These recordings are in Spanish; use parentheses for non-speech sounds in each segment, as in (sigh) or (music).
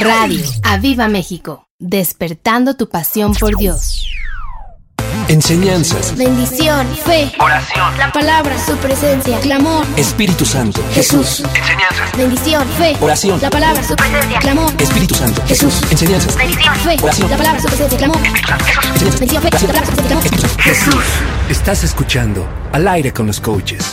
Radio Aviva México, despertando tu pasión por Dios. Enseñanzas. Bendición. Fe. Oración. La palabra. Su presencia. Clamor. Espíritu Santo. Jesús. Enseñanzas. Bendición. Fe. Oración. La palabra. Su presencia. Clamor. Espíritu Santo. Jesús. Enseñanzas. Bendición. Fe. Oración. La palabra. Su presencia. Clamor. Jesús. Bendición. Fe. La palabra. Su presencia. Clamor. Jesús. Estás escuchando Al aire con los coaches.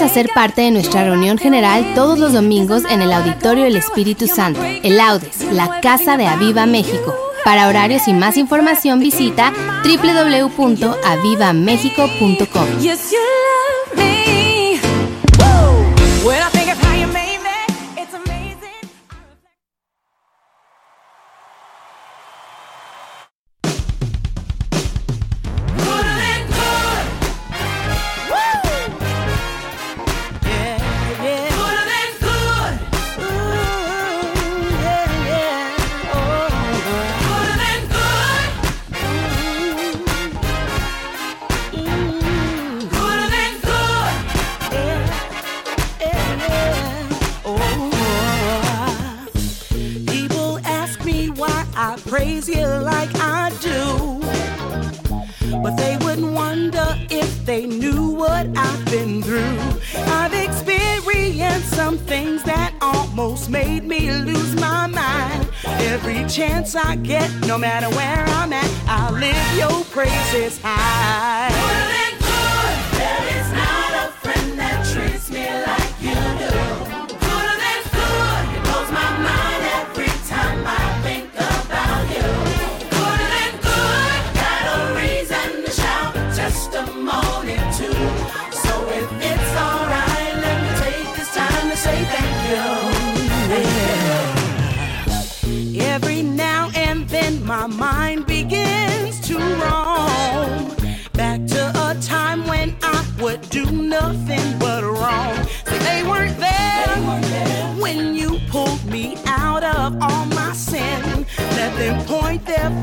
invitarlos a ser parte de nuestra reunión general todos los domingos en el Auditorio del Espíritu Santo, el Audes, la Casa de Aviva México. Para horarios y más información visita www.avivamexico.com.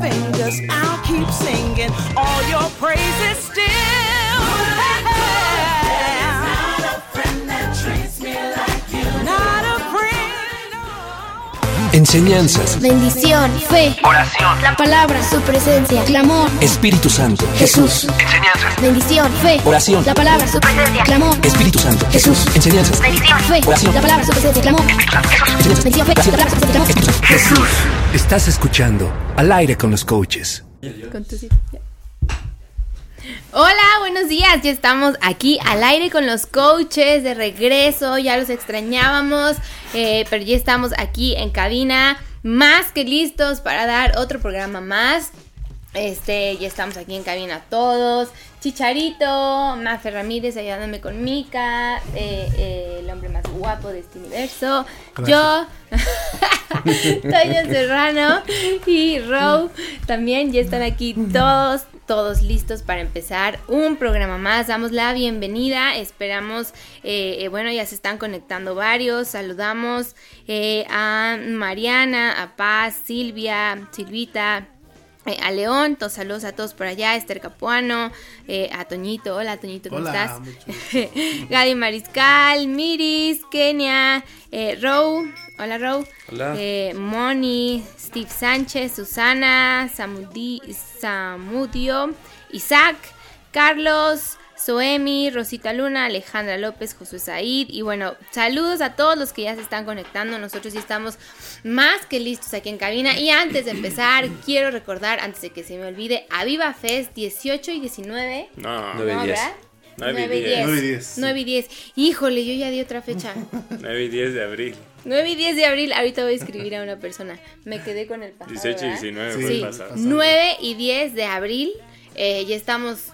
fingers, I'll keep singing all your praises still. Enseñanzas, Bendición, fe, Oración. la palabra, su presencia, clamor, Espíritu Santo, Jesús. Enseñanzas. Bendición, fe, Oración. la palabra, su presencia, clamor, Espíritu Santo, Jesús. Enseñanzas, Bendición. fe, Oración. la palabra, su presencia, clamor, Enseñanzas, bendición, fe, la palabra, su presencia, clamor, Jesús. Estás escuchando Al aire con los coaches. Con tu. Hola, buenos días. Ya estamos aquí al aire con los coaches de regreso. Ya los extrañábamos, eh, pero ya estamos aquí en cabina, más que listos para dar otro programa más. Este, ya estamos aquí en cabina todos. Chicharito, Mafe Ramírez ayudándome con Mika, eh, eh, el hombre más guapo de este universo. Yo, (laughs) Toño Serrano y Row también ya están aquí todos, todos listos para empezar un programa más. Damos la bienvenida, esperamos, eh, bueno, ya se están conectando varios. Saludamos a Mariana, a Paz, Silvia, Silvita. Eh, a León, saludos a todos por allá, Esther Capuano, eh, a Toñito, hola Toñito, ¿cómo Hola, estás? (laughs) Gaby Mariscal, Miris, Kenia, eh, Row, hola Row, Hola. eh, Moni, Steve Sánchez, Susana, Samudi- Samudio, Isaac, Carlos, Soemi, Rosita Luna, Alejandra López, Josué Said y bueno, saludos a todos los que ya se están conectando, nosotros ya estamos más que listos aquí en cabina y antes de empezar (laughs) quiero recordar, antes de que se me olvide, a Viva Fest 18 y 19 No, no, diez. ¿verdad? 9 y 9 y 10. 10. 9 y 10. 9 y 10. Híjole, yo ya di otra fecha. (laughs) 9 y 10 de abril. 9 y 10 de abril, ahorita voy a escribir a una persona. Me quedé con el pasado. 18 y ¿verdad? 19 Sí. fue Sí, el pasado. 9 y 10 de abril. eh, ya estamos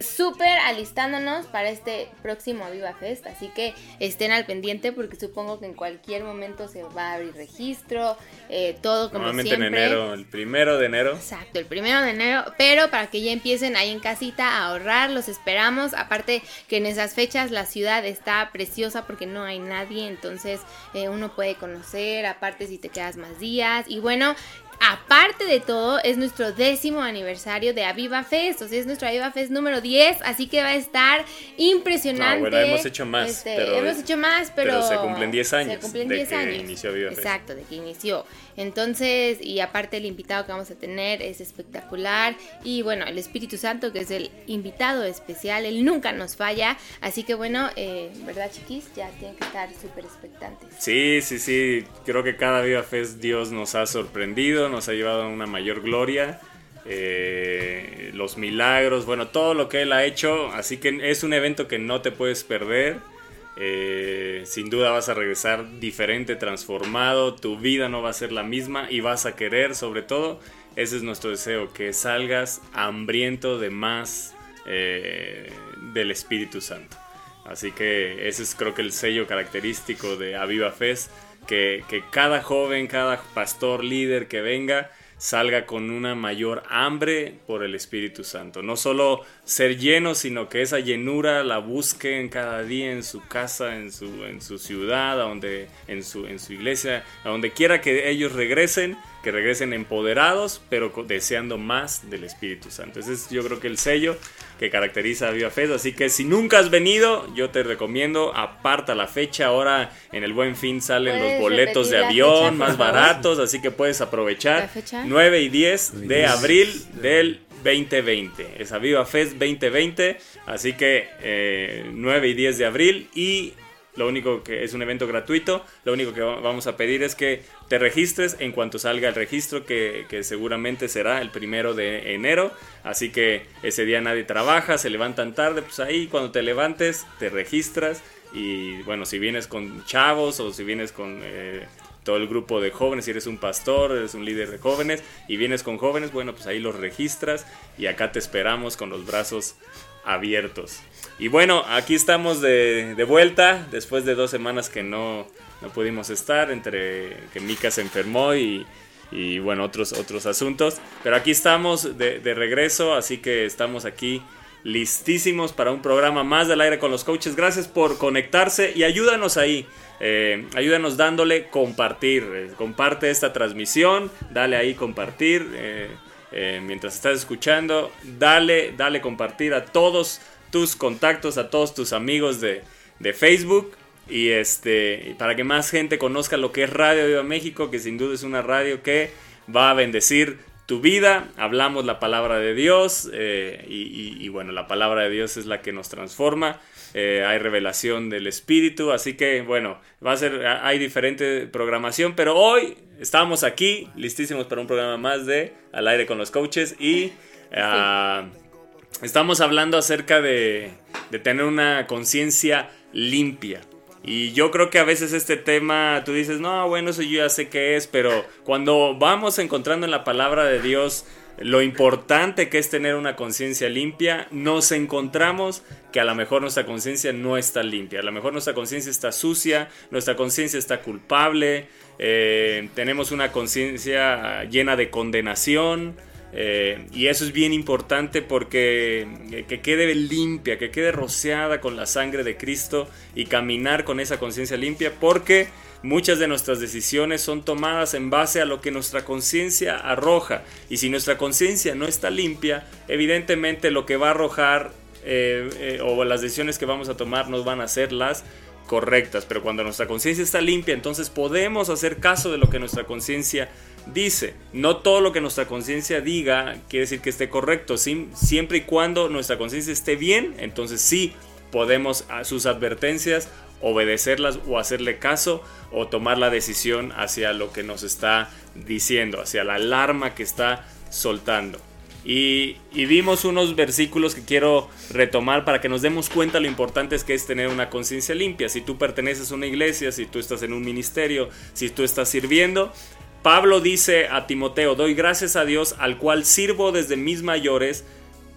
súper alistándonos para este próximo Viva Fest. Así que estén al pendiente porque supongo que en cualquier momento se va a abrir registro. eh, todo como Normalmente siempre. en enero, el primero de enero. Exacto, el primero de enero, pero para que ya empiecen ahí en casita a ahorrar, los esperamos. Aparte que en esas fechas la ciudad está preciosa porque no hay nadie, entonces eh, uno puede conocer, aparte si te quedas más días. Y bueno, aparte de todo, es nuestro décimo aniversario de Aviva Fest, o sea, es nuestro Aviva Fest número 10, así que va a estar impresionante. No, bueno, hemos hecho más, Este, pero- hemos hecho más, pero, pero se cumplen 10 años Se cumplen de 10 que años. inició Aviva Fest. Exacto, de que inició. Entonces, y aparte el invitado que vamos a tener es espectacular. Y bueno, el Espíritu Santo, que es el invitado especial, él nunca nos falla. Así que bueno, eh, ¿verdad, chiquis? Ya tienen que estar súper expectantes. Sí, sí, sí. Creo que cada Viva Fest Dios nos ha sorprendido, nos ha llevado a una mayor gloria. eh, los milagros, bueno, todo lo que Él ha hecho. Así que es un evento que no te puedes perder. Eh, sin duda vas a regresar diferente, transformado. Tu vida no va a ser la misma y vas a querer, sobre todo, ese es nuestro deseo, que salgas hambriento de más eh, del Espíritu Santo. Así que ese es creo que el sello característico de Aviva Fest, que, que cada joven, cada pastor, líder que venga, salga con una mayor hambre por el Espíritu Santo. No solo ser lleno, sino que esa llenura la busquen cada día en su casa, en su, en su ciudad, a donde, en, su, en su iglesia, a donde quiera que ellos regresen, que regresen empoderados, pero deseando más del Espíritu Santo. Ese es yo creo que el sello. Que caracteriza a Viva Fest. Así que si nunca has venido, yo te recomiendo, aparta la fecha. Ahora en el buen fin salen los ¿Puedes boletos de avión fecha, más baratos, así que puedes aprovechar. ¿La fecha? 9 y 10 de abril del 2020. Es a Viva Fest 2020. Así que eh, 9 y 10 de abril. Y lo único que es un evento gratuito. Lo único que va- vamos a pedir es que te registres en cuanto salga el registro, que, que seguramente será el primero de enero. Así que ese día nadie trabaja, se levantan tarde. Pues ahí cuando te levantes, te registras. Y bueno, si vienes con chavos o si vienes con eh, todo el grupo de jóvenes, si eres un pastor, eres un líder de jóvenes y vienes con jóvenes, bueno, pues ahí los registras y acá te esperamos con los brazos abiertos. Y bueno, aquí estamos de, de vuelta después de dos semanas que no, no pudimos estar, entre que Mika se enfermó y, y, bueno, otros, otros asuntos. Pero aquí estamos de, de regreso, así que estamos aquí listísimos para un programa más del aire con los coaches. Gracias por conectarse y ayúdanos ahí. Eh, ayúdanos dándole compartir. Eh, comparte esta transmisión, dale ahí compartir. eh, eh, mientras estás escuchando, dale, dale compartir a todos tus contactos, a todos tus amigos de, de Facebook. Y este, para que más gente conozca lo que es Radio Viva México, que sin duda es una radio que va a bendecir tu vida. Hablamos la palabra de Dios eh, y- y bueno, la palabra de Dios es la que nos transforma. Eh, hay revelación del Espíritu, así que bueno, va a ser, hay diferente programación, pero hoy estamos aquí listísimos para un programa más de Al aire con los coaches y ah, estamos hablando acerca de, de tener una conciencia limpia. Y yo creo que a veces este tema, tú dices, no, bueno, eso yo ya sé qué es, pero cuando vamos encontrando en la palabra de Dios lo importante que es tener una conciencia limpia, nos encontramos que a lo mejor nuestra conciencia no está limpia, a lo mejor nuestra conciencia está sucia, nuestra conciencia está culpable, eh, tenemos una conciencia llena de condenación, eh, y eso es bien importante porque eh, que quede limpia, que quede rociada con la sangre de Cristo y caminar con esa conciencia limpia porque muchas de nuestras decisiones son tomadas en base a lo que nuestra conciencia arroja. Y si nuestra conciencia no está limpia, evidentemente lo que va a arrojar eh, o las decisiones que vamos a tomar no van a ser las correctas. Pero cuando nuestra conciencia está limpia, entonces podemos hacer caso de lo que nuestra conciencia dice. No todo lo que nuestra conciencia diga quiere decir que esté correcto. Siempre y cuando nuestra conciencia esté bien, entonces sí podemos a sus advertencias obedecerlas o hacerle caso o tomar la decisión hacia lo que nos está diciendo, hacia la alarma que está soltando. Y, y vimos unos versículos que quiero retomar para que nos demos cuenta lo importante es que es tener una conciencia limpia. Si tú perteneces a una iglesia, si tú estás en un ministerio, si tú estás sirviendo, Pablo dice a Timoteo, doy gracias a Dios al cual sirvo desde mis mayores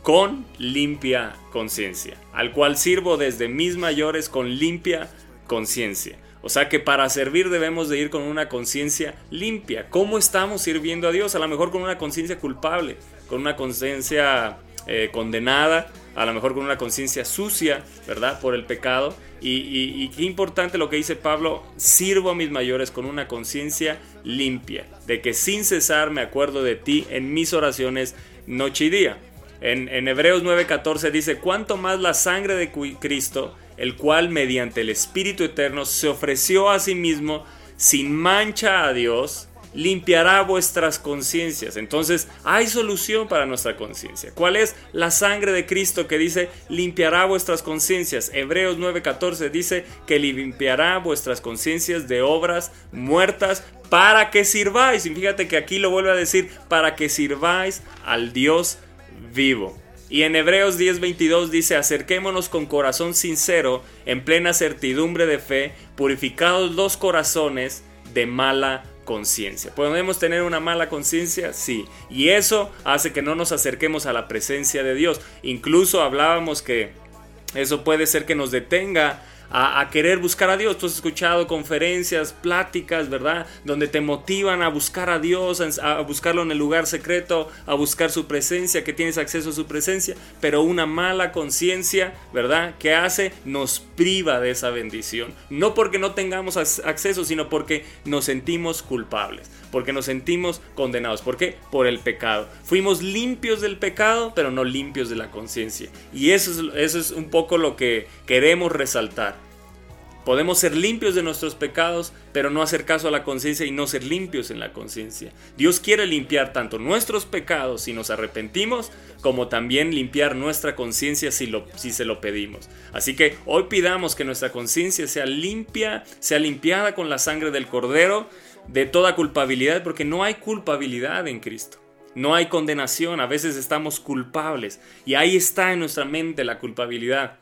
con limpia conciencia. Al cual sirvo desde mis mayores con limpia conciencia. O sea que para servir debemos de ir con una conciencia limpia. ¿Cómo estamos sirviendo a Dios? A lo mejor con una conciencia culpable, con una conciencia eh, condenada, a lo mejor con una conciencia sucia, ¿verdad? Por el pecado. Y, qué importante lo que dice Pablo, sirvo a mis mayores con una conciencia limpia, de que sin cesar me acuerdo de ti en mis oraciones noche y día. En, en Hebreos 9:14 dice, cuanto más la sangre de Cristo, el cual mediante el Espíritu Eterno se ofreció a sí mismo sin mancha a Dios, limpiará vuestras conciencias. Entonces hay solución para nuestra conciencia. ¿Cuál es? La sangre de Cristo que dice limpiará vuestras conciencias. Hebreos 9:14 dice que limpiará vuestras conciencias de obras muertas para que sirváis. Y fíjate que aquí lo vuelve a decir, para que sirváis al Dios vivo. Y en Hebreos 10:22 dice, acerquémonos con corazón sincero, en plena certidumbre de fe, purificados los corazones de mala conciencia. ¿Podemos tener una mala conciencia? Sí. Y eso hace que no nos acerquemos a la presencia de Dios. Incluso hablábamos que eso puede ser que nos detenga a, querer buscar a Dios. Tú has escuchado conferencias, pláticas, ¿verdad? Donde te motivan a buscar a Dios, a, a buscarlo en el lugar secreto, a buscar su presencia, que tienes acceso a su presencia, pero una mala conciencia, ¿verdad? ¿Qué hace? Nos priva de esa bendición. No porque no tengamos ac- acceso, sino porque nos sentimos culpables, porque nos sentimos condenados. ¿Por qué? Por el pecado. Fuimos limpios del pecado, pero no limpios de la conciencia. Y eso es, eso es un poco lo que queremos resaltar. Podemos ser limpios de nuestros pecados, pero no hacer caso a la conciencia y no ser limpios en la conciencia. Dios quiere limpiar tanto nuestros pecados si nos arrepentimos, como también limpiar nuestra conciencia si, lo- si se lo pedimos. Así que hoy pidamos que nuestra conciencia sea limpia, sea limpiada con la sangre del Cordero de toda culpabilidad, porque no hay culpabilidad en Cristo. No hay condenación, a veces estamos culpables y ahí está en nuestra mente la culpabilidad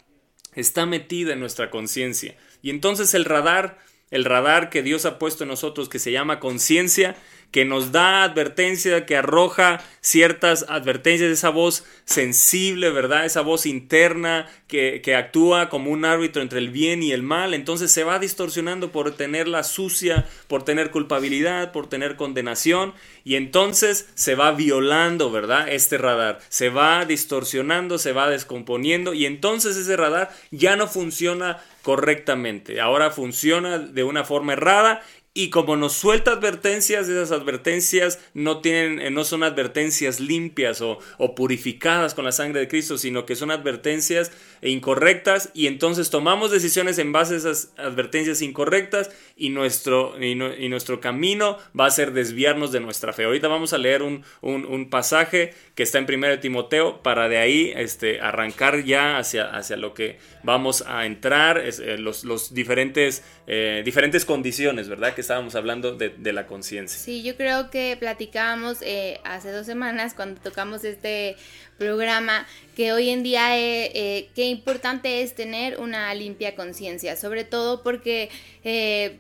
está metida en nuestra conciencia. Y entonces el radar, el radar que Dios ha puesto en nosotros, que se llama conciencia, que nos da advertencia, que arroja ciertas advertencias, esa voz sensible, ¿verdad? Esa voz interna que, que actúa como un árbitro entre el bien y el mal. Entonces se va distorsionando por tenerla sucia, por tener culpabilidad, por tener condenación. Y entonces se va violando, ¿verdad? Este radar. Se va distorsionando, se va descomponiendo. Y entonces ese radar ya no funciona correctamente. Ahora funciona de una forma errada y como nos suelta advertencias, esas advertencias no, tienen, eh, no son advertencias limpias o, o purificadas con la sangre de Cristo, sino que son advertencias incorrectas y entonces tomamos decisiones en base a esas advertencias incorrectas y nuestro, y, nuestro camino va a ser desviarnos de nuestra fe. Ahorita vamos a leer un, un- un pasaje que está en 1 Timoteo para de ahí este, arrancar ya hacia, hacia lo que vamos a entrar, es, eh, los, los diferentes, eh, diferentes condiciones, ¿verdad? Estábamos hablando de, de la conciencia. Sí, yo creo que platicábamos eh, hace dos semanas cuando tocamos este programa que hoy en día eh, eh, qué importante es tener una limpia conciencia, sobre todo porque eh,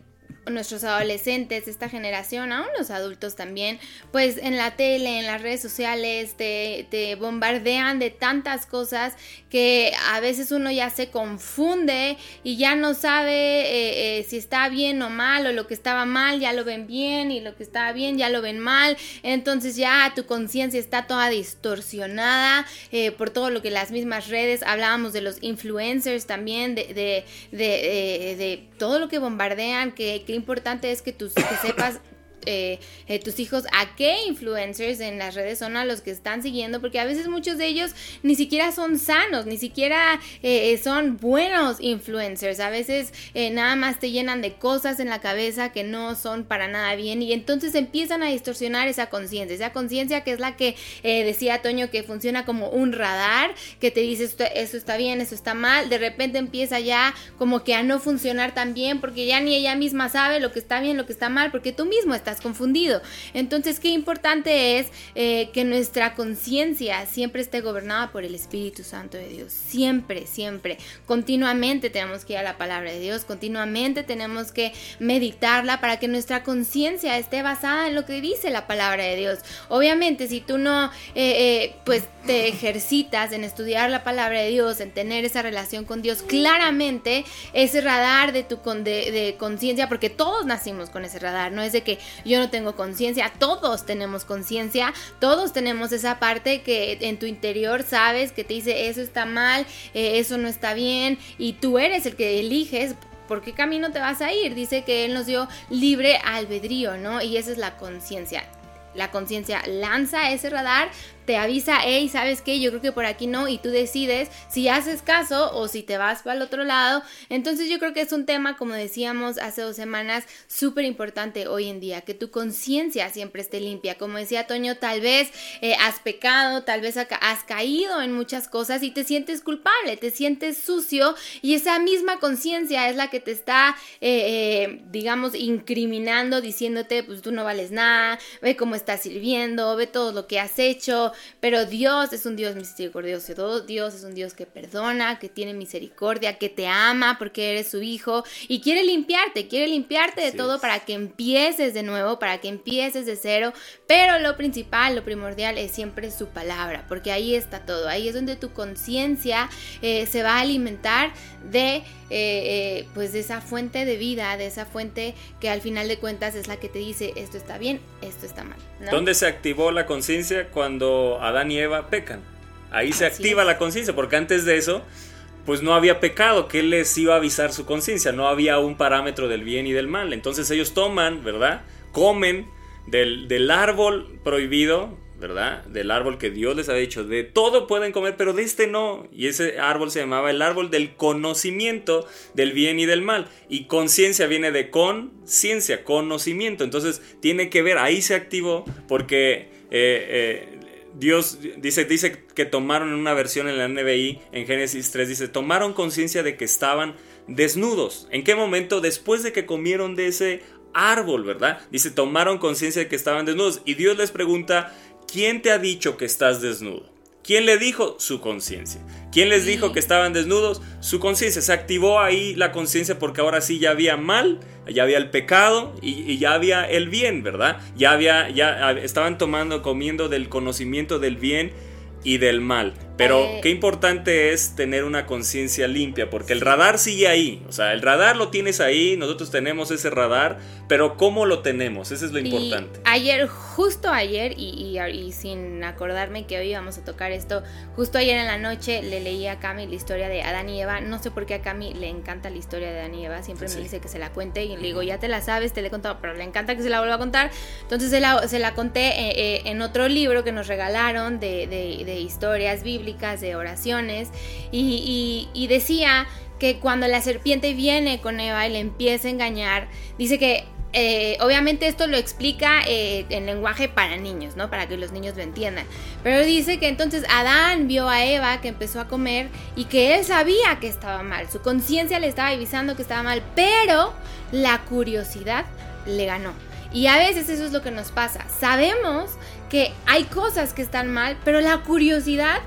nuestros adolescentes, esta generación, aún los adultos también, pues en la tele, en las redes sociales, te, bombardean de tantas cosas que a veces uno ya se confunde y ya no sabe eh, eh, si está bien o mal, o lo que estaba mal ya lo ven bien y lo que estaba bien ya lo ven mal. Entonces ya tu conciencia está toda distorsionada eh, por todo lo que las mismas redes, hablábamos de los influencers también, de, de todo lo que bombardean, que, que importante es que, tú, que sepas eh, eh, tus hijos a qué influencers en las redes son a los que están siguiendo, porque a veces muchos de ellos ni siquiera son sanos, ni siquiera eh, son buenos influencers, a veces nada más te llenan de cosas en la cabeza que no son para nada bien y entonces empiezan a distorsionar esa conciencia, esa conciencia que es la que decía Toño que funciona como un radar, que te dice eso está bien, eso está mal, de repente empieza ya como que a no funcionar tan bien porque ya ni ella misma sabe lo que está bien, lo que está mal, porque tú mismo estás confundido. Entonces, qué importante es eh, que nuestra conciencia siempre esté gobernada por el Espíritu Santo de Dios. Siempre, siempre. Continuamente tenemos que ir a la palabra de Dios, continuamente tenemos que meditarla para que nuestra conciencia esté basada en lo que dice la palabra de Dios. Obviamente, si tú no, eh, eh, pues te ejercitas en estudiar la palabra de Dios, en tener esa relación con Dios, claramente ese radar de tu de conciencia, porque todos nacimos con ese radar, no es de que yo no tengo conciencia, todos tenemos conciencia, todos tenemos esa parte que en tu interior sabes que te dice eso está mal, eh, eso no está bien, y tú eres el que eliges ¿Por qué camino te vas a ir? Dice que Él nos dio libre albedrío, ¿no? Y esa es la conciencia. La conciencia lanza ese radar, te avisa, hey, ¿sabes qué? Yo creo que por aquí no, y tú decides si haces caso o si te vas para el otro lado. Entonces yo creo que es un tema, como decíamos hace dos semanas, súper importante hoy en día, que tu conciencia siempre esté limpia. Como decía Toño, tal vez eh, has pecado, tal vez ha- has caído en muchas cosas y te sientes culpable, te sientes sucio, y esa misma conciencia es la que te está, eh, eh, digamos, incriminando, diciéndote, pues tú no vales nada, ve cómo estás sirviendo, ve todo lo que has hecho, pero Dios es un Dios misericordioso, Dios es un Dios que perdona, que tiene misericordia, que te ama porque eres su hijo y quiere limpiarte, quiere limpiarte de todo es. para que empieces de nuevo, para que empieces de cero, pero lo principal, lo primordial es siempre su palabra, porque ahí está todo, ahí es donde tu conciencia eh, se va a alimentar de, eh, eh, pues de esa fuente de vida, de esa fuente que al final de cuentas es la que te dice esto está bien, esto está mal. ¿no? ¿Dónde se activó la conciencia cuando Adán y Eva pecan? Ahí se Así activa es. la conciencia, porque antes de eso, pues no había pecado, que les iba a avisar su conciencia, no había un parámetro del bien y del mal. Entonces ellos toman, ¿verdad? Comen del, árbol prohibido, ¿verdad? Del árbol que Dios les ha dicho, de todo pueden comer, pero de este no. Y ese árbol se llamaba el árbol del conocimiento del bien y del mal. Y conciencia viene de conciencia, conocimiento. Entonces tiene que ver, ahí se activó porque eh, eh, Dios dice, dice que tomaron en una versión en la NBI, en Génesis 3, dice, tomaron conciencia de que estaban desnudos. ¿En qué momento? Después de que comieron de ese árbol, ¿verdad? Dice, tomaron conciencia de que estaban desnudos. Y Dios les pregunta, ¿quién te ha dicho que estás desnudo? ¿Quién le dijo? Su conciencia. ¿Quién les dijo que estaban desnudos? Su conciencia. Se activó ahí la conciencia porque ahora sí ya había mal, ya había el pecado y, y ya había el bien, ¿verdad? Ya había, ya estaban tomando, comiendo del conocimiento del bien y del mal. Pero Eh. qué importante es tener una conciencia limpia, porque el radar sigue ahí. O sea, el radar lo tienes ahí, nosotros tenemos ese radar, pero ¿cómo lo tenemos? Eso es lo Y importante. ayer, justo ayer, y, y- y sin acordarme que hoy íbamos a tocar esto, justo ayer en la noche le leí a Cami la historia de Adán y Eva. No sé por qué a Cami le encanta la historia de Adán y Eva. Siempre Sí. me dice que se la cuente y le digo, ya te la sabes, te la he contado, pero le encanta que se la vuelva a contar. Entonces se la, se la conté eh, eh, en otro libro que nos regalaron de, de- de historias bíblicas, de oraciones, y, decía que cuando la serpiente viene con Eva y le empieza a engañar, dice que eh, obviamente esto lo explica eh, en lenguaje para niños, ¿no? Para que los niños lo entiendan. Pero dice que entonces Adán vio a Eva que empezó a comer y que él sabía que estaba mal. Su conciencia le estaba avisando que estaba mal, pero la curiosidad le ganó. Y a veces eso es lo que nos pasa. Sabemos que hay cosas que están mal, pero la curiosidad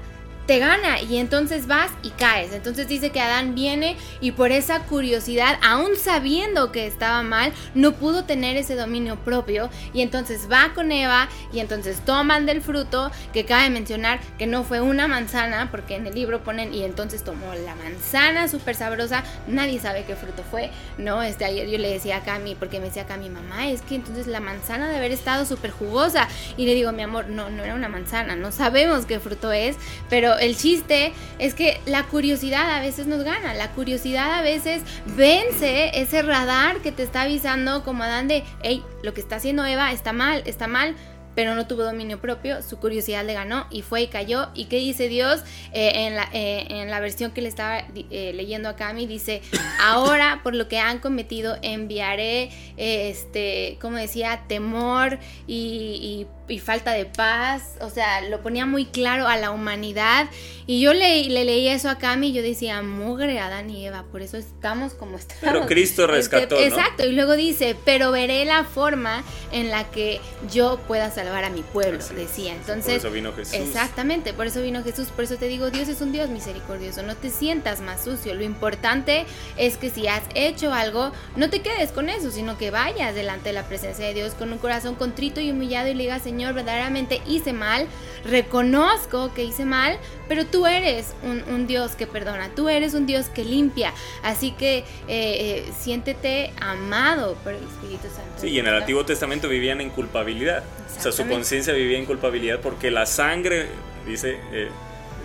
te gana y entonces vas y caes. Entonces dice que Adán viene y por esa curiosidad, aún sabiendo que estaba mal, no pudo tener ese dominio propio y entonces va con Eva y entonces toman del fruto, que cabe mencionar que no fue una manzana, porque en el libro ponen y entonces tomó la manzana súper sabrosa, nadie sabe qué fruto fue, ¿no? Este ayer yo le decía a Cami, porque me decía Cami, mamá, es que entonces la manzana debe haber estado súper jugosa y le digo, mi amor, no, no era una manzana, no sabemos qué fruto es, pero el chiste es que la curiosidad a veces nos gana, la curiosidad a veces vence ese radar que te está avisando como Adán de, hey, lo que está haciendo Eva está mal, está mal, pero no tuvo dominio propio, su curiosidad le ganó y fue y cayó. ¿Y qué dice Dios? Eh, en, la, eh, en la versión que le estaba eh, leyendo a Cami, dice, ahora por lo que han cometido enviaré, este, como decía, temor y, y, falta de paz. O sea, lo ponía muy claro a la humanidad. Y yo le, le leí eso a Cami y yo decía, mugre Adán y Eva, por eso estamos como estamos. Pero Cristo rescató, Este, ¿no? Exacto, y luego dice, pero veré la forma en la que yo pueda salvar a mi pueblo, Así decía. Por Entonces, eso vino Jesús. Exactamente, por eso vino Jesús, por eso te digo, Dios es un Dios misericordioso, no te sientas más sucio. Lo importante es que si has hecho algo, no te quedes con eso, sino que vayas delante de la presencia de Dios con un corazón contrito y humillado y le digas, Señor, verdaderamente hice mal, reconozco que hice mal, pero tú eres un, un Dios que perdona, tú eres un Dios que limpia, así que eh, eh, siéntete amado por el Espíritu Santo. Sí, y en el Antiguo Testamento vivían en culpabilidad. O sea, su conciencia vivía en culpabilidad porque la sangre, dice, eh,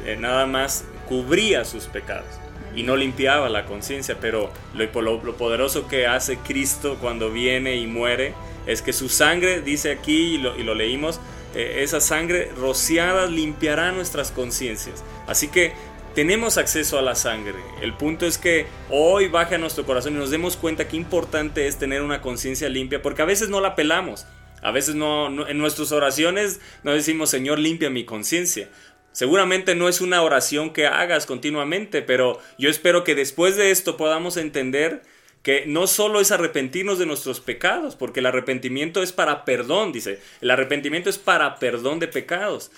eh, nada más cubría sus pecados y no limpiaba la conciencia. Pero lo, lo, lo poderoso que hace Cristo cuando viene y muere es que su sangre, dice aquí y lo, leímos, eh, esa sangre rociada limpiará nuestras conciencias. Así que tenemos acceso a la sangre. El punto es que hoy baje a nuestro corazón y nos demos cuenta qué importante es tener una conciencia limpia, porque a veces no la pelamos. A veces no- en nuestras oraciones no decimos, Señor, limpia mi conciencia. Seguramente no es una oración que hagas continuamente, pero yo espero que después de esto podamos entender que no solo es arrepentirnos de nuestros pecados, porque el arrepentimiento es para perdón, dice, el arrepentimiento es para perdón de pecados.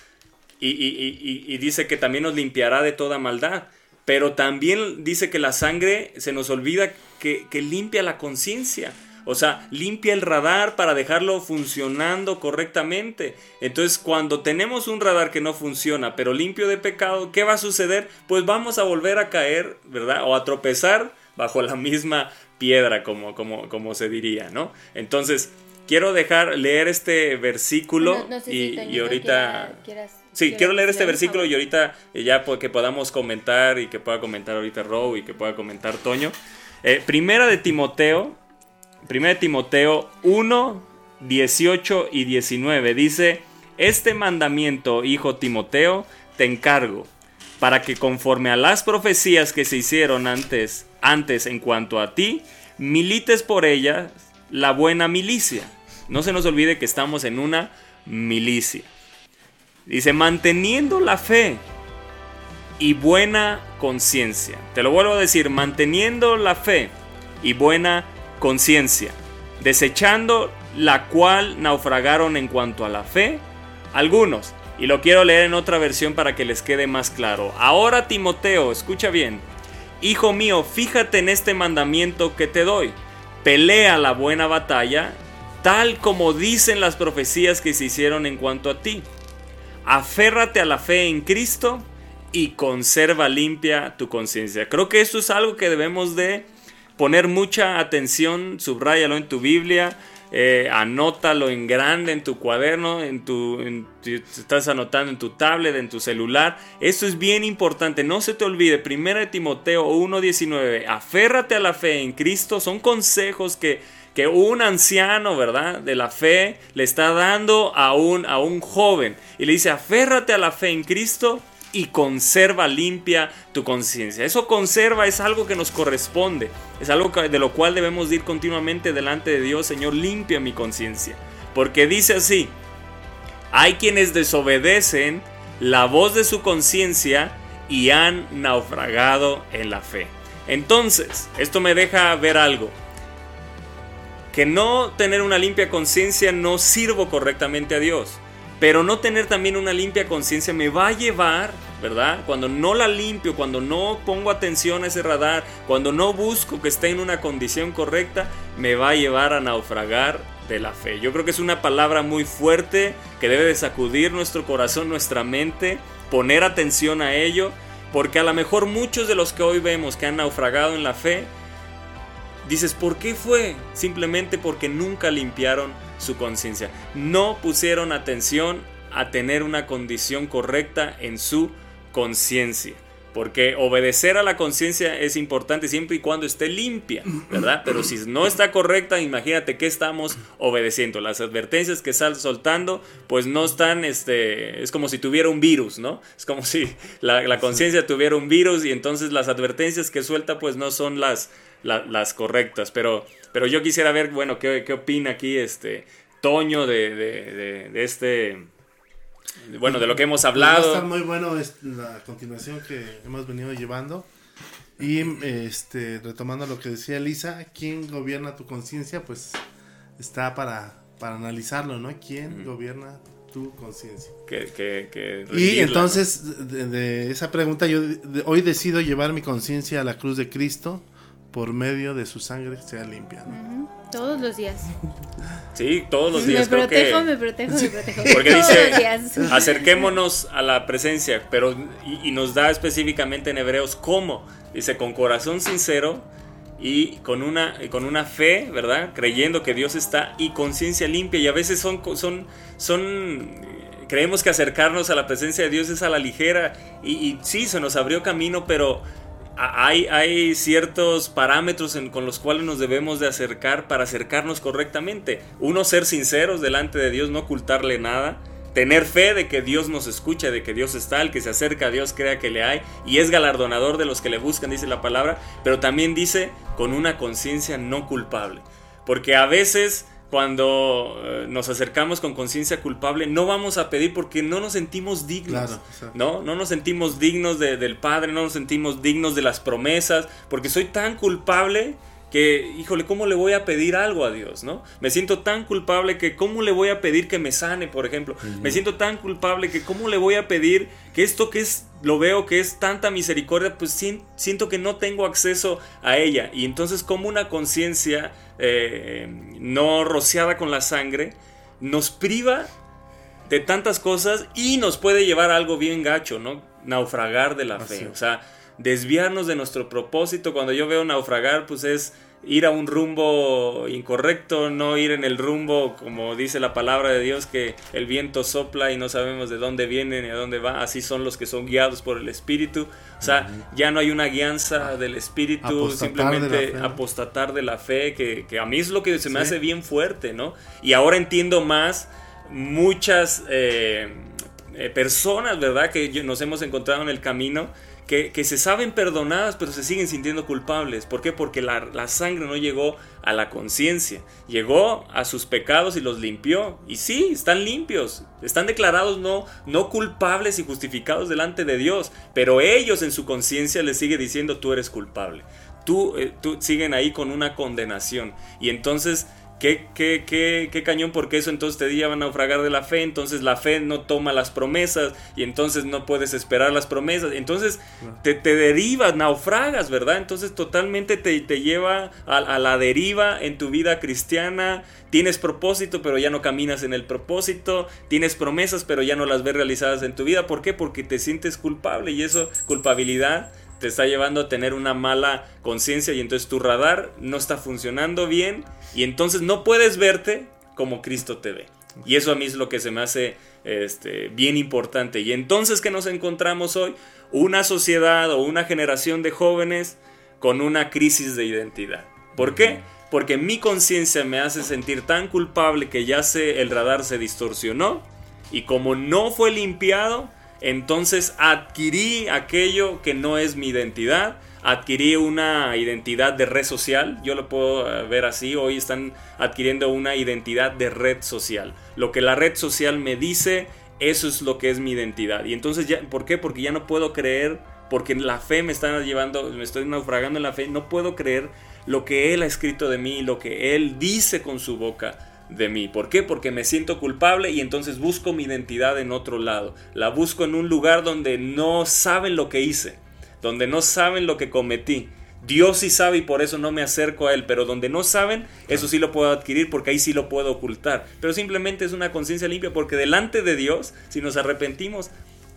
Y, dice que también nos limpiará de toda maldad. Pero también dice que la sangre se nos olvida que, que limpia la conciencia. O sea, limpia el radar para dejarlo funcionando correctamente. Entonces, cuando tenemos un radar que no funciona, pero limpio de pecado, ¿qué va a suceder? Pues vamos a volver a caer, ¿verdad? O a tropezar bajo la misma piedra, como, como, como se diría, ¿no? Entonces, quiero dejar leer este versículo No- no sé y, si, Toñito, y ahorita... quiera- quieras- Sí, quieras quiero leer este versículo y ahorita eh, ya que podamos comentar y que pueda comentar ahorita Row y que pueda comentar Toño. Eh, primera de Timoteo, primera de Timoteo 1, 18 y 19 dice, este mandamiento, hijo Timoteo, te encargo, para que conforme a las profecías que se hicieron antes, antes en cuanto a ti, milites por ellas la buena milicia. No se nos olvide que estamos en una milicia. Dice, manteniendo la fe y buena conciencia. Te lo vuelvo a decir, manteniendo la fe y buena conciencia. Desechando la cual naufragaron en cuanto a la fe algunos. Y lo quiero leer en otra versión para que les quede más claro. Ahora Timoteo, escucha bien. Hijo mío, fíjate en este mandamiento que te doy. Pelea la buena batalla, tal como dicen las profecías que se hicieron en cuanto a ti. Aférrate a la fe en Cristo y conserva limpia tu conciencia. Creo que esto es algo que debemos de poner mucha atención, subráyalo en tu Biblia, eh, anótalo en grande en tu cuaderno, en tu, estás anotando en tu tablet, en tu celular. Esto es bien importante, no se te olvide. 1 Timoteo 1.19, aférrate a la fe en Cristo, son consejos que, que un anciano, ¿verdad? De la fe le está dando a un, a un joven. Y le dice, aférrate a la fe en Cristo y conserva limpia tu conciencia. Eso conserva es algo que nos corresponde, es algo de lo cual debemos ir continuamente delante de Dios, Señor, limpia mi conciencia. Porque dice así, hay quienes desobedecen la voz de su conciencia y han naufragado en la fe. Entonces, esto me deja ver algo. Que no tener una limpia conciencia no sirvo correctamente a Dios. Pero no tener también una limpia conciencia me va a llevar, ¿verdad? Cuando no la limpio, cuando no pongo atención a ese radar, cuando no busco que esté en una condición correcta, me va a llevar a naufragar de la fe. Yo creo que es una palabra muy fuerte que debe de sacudir nuestro corazón, nuestra mente, poner atención a ello, porque a lo mejor muchos de los que hoy vemos que han naufragado en la fe, Dices, ¿por qué fue? Simplemente porque nunca limpiaron su conciencia. No pusieron atención a tener una condición correcta en su conciencia. Porque obedecer a la conciencia es importante siempre y cuando esté limpia, ¿verdad? Pero si no está correcta, imagínate que estamos obedeciendo. Las advertencias que están soltando, pues no están, este, es como si tuviera un virus, ¿no? Es como si la, la conciencia tuviera un virus y entonces las advertencias que suelta, pues no son las, la- las correctas. Pero, pero yo quisiera ver, bueno, qué, qué opina aquí este Toño de, de- de- de este, bueno, de lo que hemos a estar hablado. muy bueno la continuación que hemos venido llevando. Y este retomando lo que decía Elisa, ¿quién gobierna tu conciencia? Pues está para, para analizarlo, ¿no? ¿Quién gobierna tu conciencia? Que, que- que Y entonces, de, de esa pregunta, yo de- hoy decido llevar mi conciencia a la cruz de Cristo por medio de su sangre sea limpia. ¿no? Todos los días. Sí, todos los Me días creo protejo, que... me protejo, me protejo. Porque Todos dice, los días. acerquémonos a la presencia, pero y, y nos da específicamente en Hebreos cómo. Dice, con corazón sincero y con una, y con una fe, ¿verdad? Creyendo que Dios está y conciencia limpia. Y a veces son, son, son, creemos que acercarnos a la presencia de Dios es a la ligera. Y, y sí, se nos abrió camino, pero hay, ciertos parámetros con los cuales nos debemos de acercar para acercarnos correctamente. Uno, ser sinceros delante de Dios, no ocultarle nada. Tener fe de que Dios nos escucha, de que Dios está, el que se acerca a Dios crea que le hay y es galardonador de los que le buscan, dice la palabra, pero también dice con una conciencia no culpable. Porque a veces cuando eh, nos acercamos con conciencia culpable no vamos a pedir porque no nos sentimos dignos. Claro. ¿no? No nos sentimos dignos de- del Padre, no nos sentimos dignos de las promesas, porque soy tan culpable que, híjole, ¿cómo le voy a pedir algo a Dios, no? Me siento tan culpable que, ¿cómo le voy a pedir que me sane, por ejemplo? Me siento tan culpable que, ¿cómo le voy a pedir que esto que es, lo veo que es tanta misericordia, pues sien- siento que no tengo acceso a ella. Y entonces, como una conciencia eh, no rociada con la sangre nos priva de tantas cosas y nos puede llevar a algo bien gacho, ¿no? Naufragar de la Así fe, o sea, desviarnos de nuestro propósito. Cuando yo veo naufragar, pues es ir a un rumbo incorrecto, no ir en el rumbo, como dice la palabra de Dios, que el viento sopla y no sabemos de dónde viene ni a dónde va. Así son los que son guiados por el Espíritu. O sea, ya no hay una guianza del Espíritu, Apostatar simplemente apostatar de la fe, que, que a mí es lo que se me Sí. hace bien fuerte, ¿no? Y ahora entiendo más muchas eh, eh, personas, ¿verdad? Que nos hemos encontrado en el camino. Que, se saben perdonadas, pero se siguen sintiendo culpables. ¿Por qué? Porque la, sangre no llegó a la conciencia. Llegó a sus pecados y los limpió. Y sí, están limpios. Están declarados no, no culpables y justificados delante de Dios. Pero ellos en su conciencia les sigue diciendo tú eres culpable. Tú, eh, tú siguen ahí con una condenación. Y entonces ¿Qué, qué, qué, qué cañón? Porque eso entonces te lleva a naufragar de la fe. Entonces la fe no toma las promesas y entonces no puedes esperar las promesas. Entonces te, te derivas, naufragas, ¿verdad? Entonces totalmente te, te lleva a, a la deriva en tu vida cristiana. Tienes propósito, pero ya no caminas en el propósito. Tienes promesas, pero ya no las ves realizadas en tu vida. ¿Por qué? Porque te sientes culpable y eso, culpabilidad, te está llevando a tener una mala conciencia y entonces tu radar no está funcionando bien y entonces no puedes verte como Cristo te ve. Y eso a mí es lo que se me hace este, bien importante. Y entonces que nos encontramos hoy, una sociedad o una generación de jóvenes con una crisis de identidad. ¿Por qué? Porque mi conciencia me hace sentir tan culpable que ya sé el radar se distorsionó y como no fue limpiado, entonces adquirí aquello que no es mi identidad, adquirí una identidad de red social, yo lo puedo eh, ver así, hoy están adquiriendo una identidad de red social. Lo que la red social me dice, eso es lo que es mi identidad. Y entonces ya, ¿por qué? Porque ya no puedo creer, porque la fe me está llevando, me estoy naufragando en la fe, no puedo creer lo que Él ha escrito de mí, lo que Él dice con su boca de mí. ¿Por qué? Porque me siento culpable y entonces busco mi identidad en otro lado. La busco en un lugar donde no saben lo que hice, donde no saben lo que cometí. Dios sí sabe y por eso no me acerco a Él, pero donde no saben, eso sí lo puedo adquirir porque ahí sí lo puedo ocultar. Pero simplemente es una conciencia limpia porque delante de Dios, si nos arrepentimos,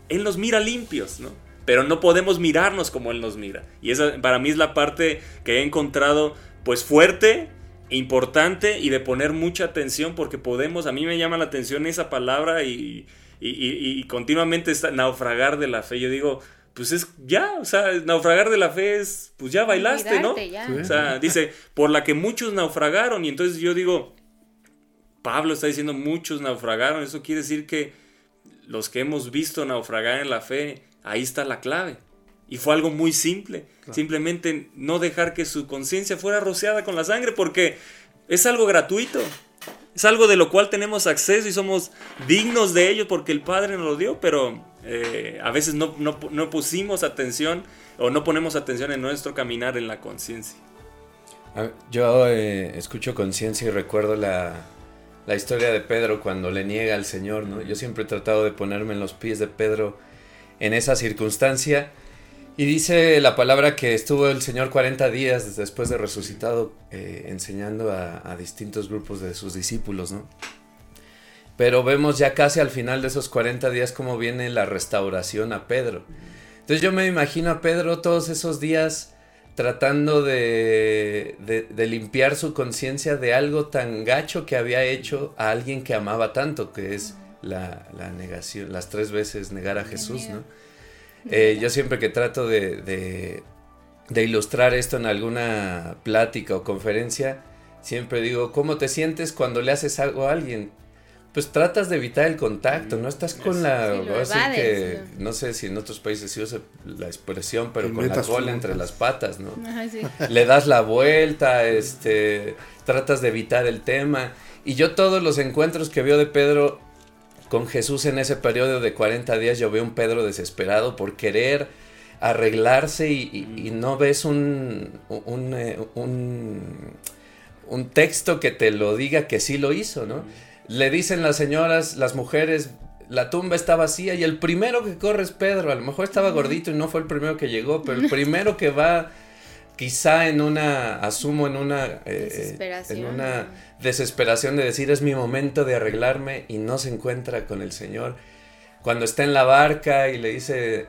Él nos mira limpios, ¿no? Pero no podemos mirarnos como Él nos mira. Y esa para mí es la parte que he encontrado pues fuerte, importante y de poner mucha atención porque podemos, a mí me llama la atención esa palabra y, y, y- y continuamente está naufragar de la fe. Yo digo, pues es ya, o sea, naufragar de la fe es, pues ya bailaste, ¿no? Ya. O sea, dice, por la que muchos naufragaron y entonces yo digo, Pablo está diciendo muchos naufragaron, eso quiere decir que los que hemos visto naufragar en la fe, ahí está la clave. Y fue algo muy simple. Simplemente no dejar que su conciencia fuera rociada con la sangre porque es algo gratuito. Es algo de lo cual tenemos acceso y somos dignos de ello porque el Padre nos lo dio, pero eh, a veces no, no- no pusimos atención o no ponemos atención en nuestro caminar en la conciencia. Yo eh, escucho conciencia y recuerdo la, la historia de Pedro cuando le niega al Señor, ¿no? Yo siempre he tratado de ponerme en los pies de Pedro en esa circunstancia. Y dice la palabra que estuvo el Señor 40 días después de resucitado eh, enseñando a, a distintos grupos de sus discípulos, ¿no? Pero vemos ya casi al final de esos 40 días cómo viene la restauración a Pedro. Entonces yo me imagino a Pedro todos esos días tratando de, de- de limpiar su conciencia de algo tan gacho que había hecho a alguien que amaba tanto, que es la, la negación, las tres veces negar a Jesús, ¿no? Eh, yo siempre que trato de, de- de ilustrar esto en alguna plática o conferencia, siempre digo, ¿cómo te sientes cuando le haces algo a alguien? Pues tratas de evitar el contacto, no estás con la... Sí, lo voy a decir evades, que, ¿no? no sé si en otros países se usa la expresión, pero con la cola entre las patas, ¿no? Ajá, sí. le das la vuelta, este, tratas de evitar el tema. Y yo todos los encuentros que veo de Pedro con Jesús en ese periodo de 40 días, yo veo un Pedro desesperado por querer arreglarse y, y- y no ves un, un, eh, un- un texto que te lo diga que sí lo hizo, ¿no? Le dicen las señoras, las mujeres, la tumba está vacía y el primero que corre es Pedro, a lo mejor estaba gordito y no fue el primero que llegó, pero el (laughs) primero que va quizá en una, asumo en una, eh, Desesperación. en una desesperación de decir es mi momento de arreglarme y no se encuentra con el Señor. Cuando está en la barca y le dice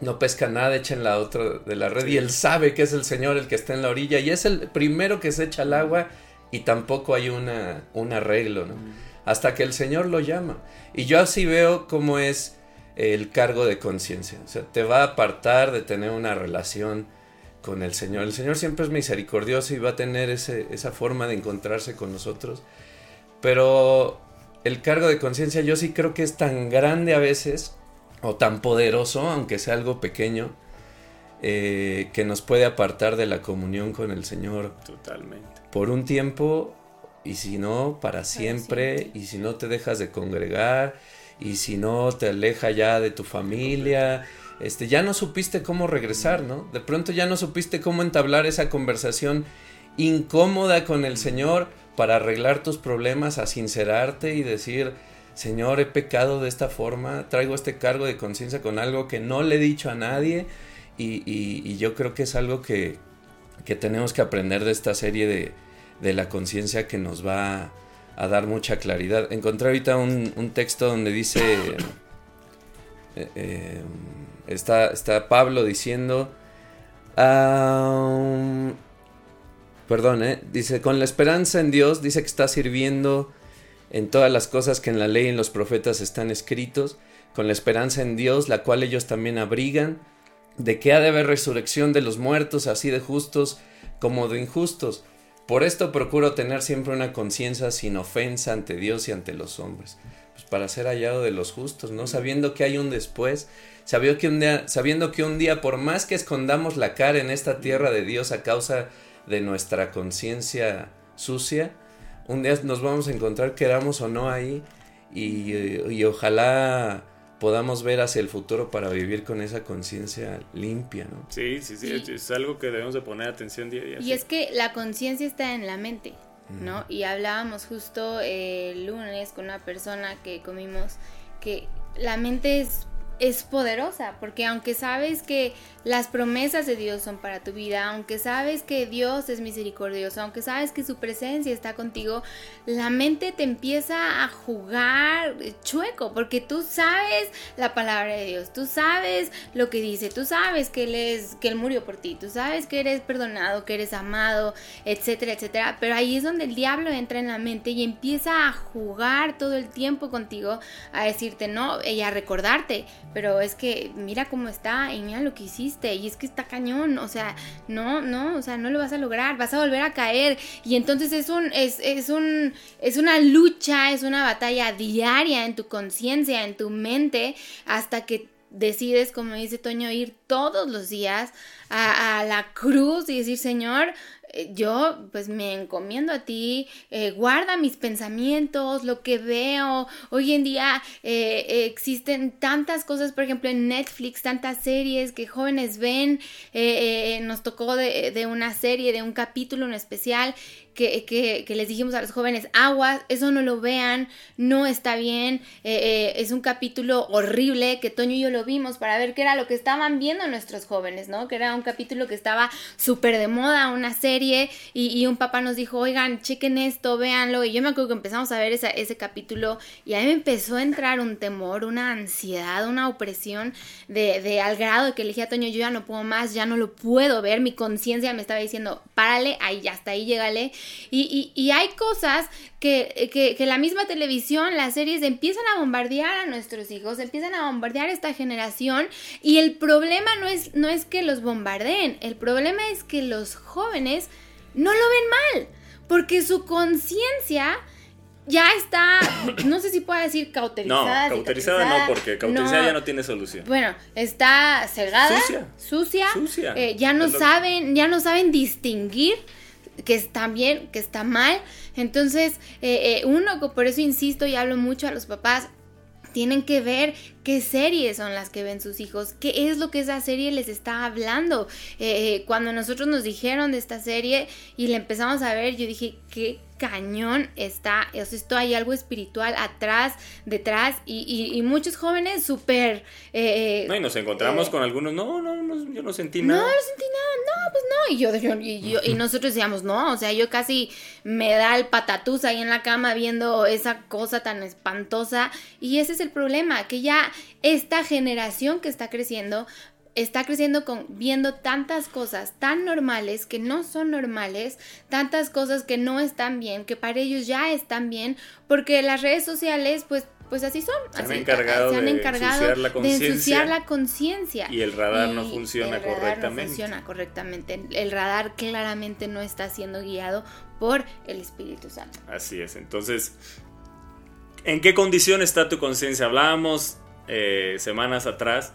no pesca nada, echa en la otra de la red y él sabe que es el Señor el que está en la orilla y es el primero que se echa al agua y tampoco hay una, un arreglo, ¿no? Hasta que el Señor lo llama. Y yo así veo cómo es el cargo de conciencia. O sea, te va a apartar de tener una relación con el Señor. El Señor siempre es misericordioso y va a tener ese- esa forma de encontrarse con nosotros. Pero el cargo de conciencia yo sí creo que es tan grande a veces, o tan poderoso, aunque sea algo pequeño, eh, que nos puede apartar de la comunión con el Señor Totalmente. por un tiempo y si no, para siempre, siempre. y si no te dejas de congregar, y si no te aleja ya de tu familia, este, ya no supiste cómo regresar, ¿no? De pronto ya no supiste cómo entablar esa conversación incómoda con el Señor para arreglar tus problemas, a sincerarte y decir, Señor, he pecado de esta forma, traigo este cargo de conciencia con algo que no le he dicho a nadie, y, yo creo que es algo que, que tenemos que aprender de esta serie de, de la conciencia que nos va a dar mucha claridad. Encontré ahorita un, texto donde dice, eh, eh, está, está Pablo diciendo, ah, perdón, eh, dice, con la esperanza en Dios, dice que está sirviendo en todas las cosas que en la ley y en los profetas están escritos, con la esperanza en Dios, la cual ellos también abrigan, de que ha de haber resurrección de los muertos, así de justos como de injustos. Por esto procuro tener siempre una conciencia sin ofensa ante Dios y ante los hombres, pues para ser hallado de los justos, ¿no? Sabiendo que hay un después, sabiendo que un día, sabiendo que un día, por más que escondamos la cara en esta tierra de Dios a causa de nuestra conciencia sucia, un día nos vamos a encontrar, queramos o no ahí, y, eh, y ojalá podamos ver hacia el futuro para vivir con esa conciencia limpia, ¿no? Sí, sí, sí, es algo que debemos de poner atención día a día. Y sí. es que la conciencia está en la mente, ¿no? Y hablábamos justo eh, el lunes con una persona que comimos que la mente es, es poderosa, porque aunque sabes que las promesas de Dios son para tu vida, aunque sabes que Dios es misericordioso, aunque sabes que su presencia está contigo, la mente te empieza a jugar chueco, porque tú sabes la palabra de Dios, tú sabes lo que dice, tú sabes que Él, es, que él murió por ti, tú sabes que eres perdonado, que eres amado, etcétera, etcétera. Pero ahí es donde el diablo entra en la mente y empieza a jugar todo el tiempo contigo, a decirte no y a recordarte, pero es que mira cómo está y mira lo que hiciste y es que está cañón, o sea, no, no, o sea, no lo vas a lograr, vas a volver a caer. Y entonces es un, es, es un, es una lucha, es una batalla diaria en tu conciencia, en tu mente, hasta que decides, como dice Toño, ir todos los días a, a la cruz y decir, Señor, yo pues me encomiendo a ti, eh, guarda mis pensamientos, lo que veo. Hoy en día eh, eh, existen tantas cosas, por ejemplo en Netflix, tantas series que jóvenes ven. Eh, eh, nos tocó de, de una serie, de un capítulo en especial que, que, que, les dijimos a los jóvenes, aguas, eso no lo vean, no está bien, eh, eh, es un capítulo horrible que Toño y yo lo vimos para ver qué era lo que estaban viendo nuestros jóvenes, ¿no? Que era un capítulo que estaba súper de moda, una serie, y, un papá nos dijo, oigan, chequen esto, véanlo, y yo me acuerdo que empezamos a ver ese capítulo y a mí me empezó a entrar un temor, una ansiedad, una opresión de, al grado que le dije a Toño, yo ya no puedo más, ya no lo puedo ver, mi conciencia me estaba diciendo, párale, ahí, hasta ahí llégale, y, hay cosas que, que, que, la misma televisión, las series empiezan a bombardear a nuestros hijos, empiezan a bombardear a esta generación y el problema no es, no es que los bombardeen, el problema es que los jóvenes no lo ven mal, porque su conciencia ya está, (coughs) no sé si puedo decir cauterizada. No, cauterizada no, porque cauterizada no, ya no tiene solución. Bueno, está cegada, sucia, sucia, sucia. Eh, ya no saben, ya no saben distinguir que está bien, que está mal. Entonces, eh, eh, uno, por eso insisto y hablo mucho a los papás, tienen que ver qué series son las que ven sus hijos, qué es lo que esa serie les está hablando. Eh, cuando nosotros nos dijeron de esta serie y la empezamos a ver, yo dije, qué cañón está, o sea, esto hay algo espiritual atrás, detrás, y, y- y muchos jóvenes súper... eh, No, y nos encontramos eh, con algunos, no, no, no, yo no sentí no, nada. no sentí nada, no, pues no. Y yo, yo- y, yo- y nosotros decíamos, no, o sea, yo casi me da el patatús ahí en la cama viendo esa cosa tan espantosa. Y ese es el problema, que ya esta generación que está creciendo está creciendo con viendo tantas cosas tan normales que no son normales, tantas cosas que no están bien, que para ellos ya están bien, porque las redes sociales pues pues así son, Se han así- encargado se han de encargado ensuciar la de conciencia. ensuciar la conciencia. Y el radar no funciona el radar correctamente. No funciona correctamente. El radar claramente no está siendo guiado por el Espíritu Santo. Así es. Entonces, ¿en qué condición está tu conciencia? Hablábamos eh, semanas atrás.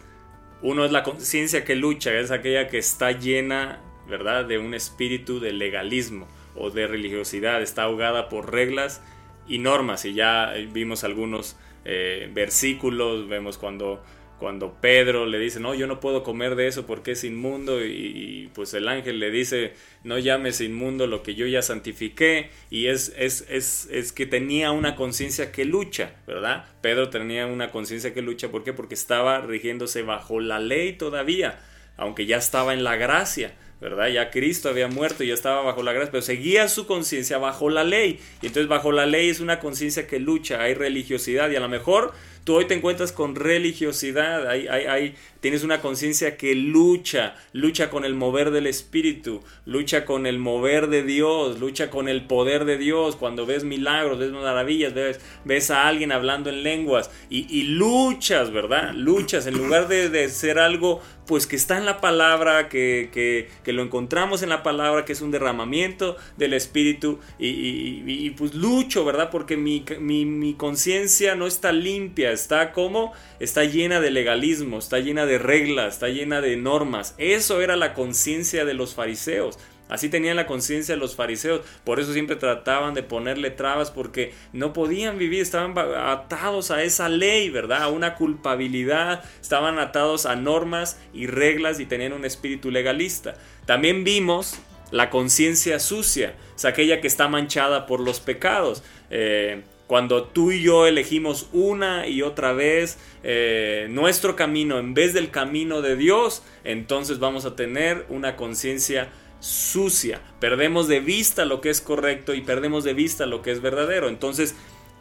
Uno es la conciencia que lucha, es aquella que está llena, ¿verdad?, de un espíritu de legalismo o de religiosidad. Está ahogada por reglas y normas. Y ya vimos algunos eh, versículos, vemos cuando, cuando Pedro le dice, no, yo no puedo comer de eso porque es inmundo. Y, pues el ángel le dice, no llames inmundo lo que yo ya santifiqué. Y es, es, es, es que tenía una conciencia que lucha, ¿verdad? Pedro tenía una conciencia que lucha, ¿por qué? Porque estaba rigiéndose bajo la ley todavía, aunque ya estaba en la gracia. ¿verdad? Ya Cristo había muerto y ya estaba bajo la gracia, pero seguía su conciencia bajo la ley. Y entonces bajo la ley es una conciencia que lucha, hay religiosidad y a lo mejor tú hoy te encuentras con religiosidad, hay, hay, hay, tienes una conciencia que lucha, lucha con el mover del Espíritu, lucha con el mover de Dios, lucha con el poder de Dios, cuando ves milagros, ves maravillas, ves, ves a alguien hablando en lenguas y, luchas, ¿verdad? Luchas en lugar de, ser algo pues que está en la palabra, que, que, que, lo encontramos en la palabra, que es un derramamiento del Espíritu y pues lucho, ¿verdad? Porque mi, mi, mi conciencia no está limpia, está como, está llena de legalismo, está llena de reglas, está llena de normas. Eso era la conciencia de los fariseos. Así tenían la conciencia los fariseos, por eso siempre trataban de ponerle trabas porque no podían vivir, estaban atados a esa ley, ¿verdad? A una culpabilidad, estaban atados a normas y reglas y tenían un espíritu legalista. También vimos la conciencia sucia, es aquella que está manchada por los pecados. Eh, cuando tú y yo elegimos una y otra vez eh, nuestro camino en vez del camino de Dios, entonces vamos a tener una conciencia sucia. Perdemos de vista lo que es correcto y perdemos de vista lo que es verdadero. Entonces,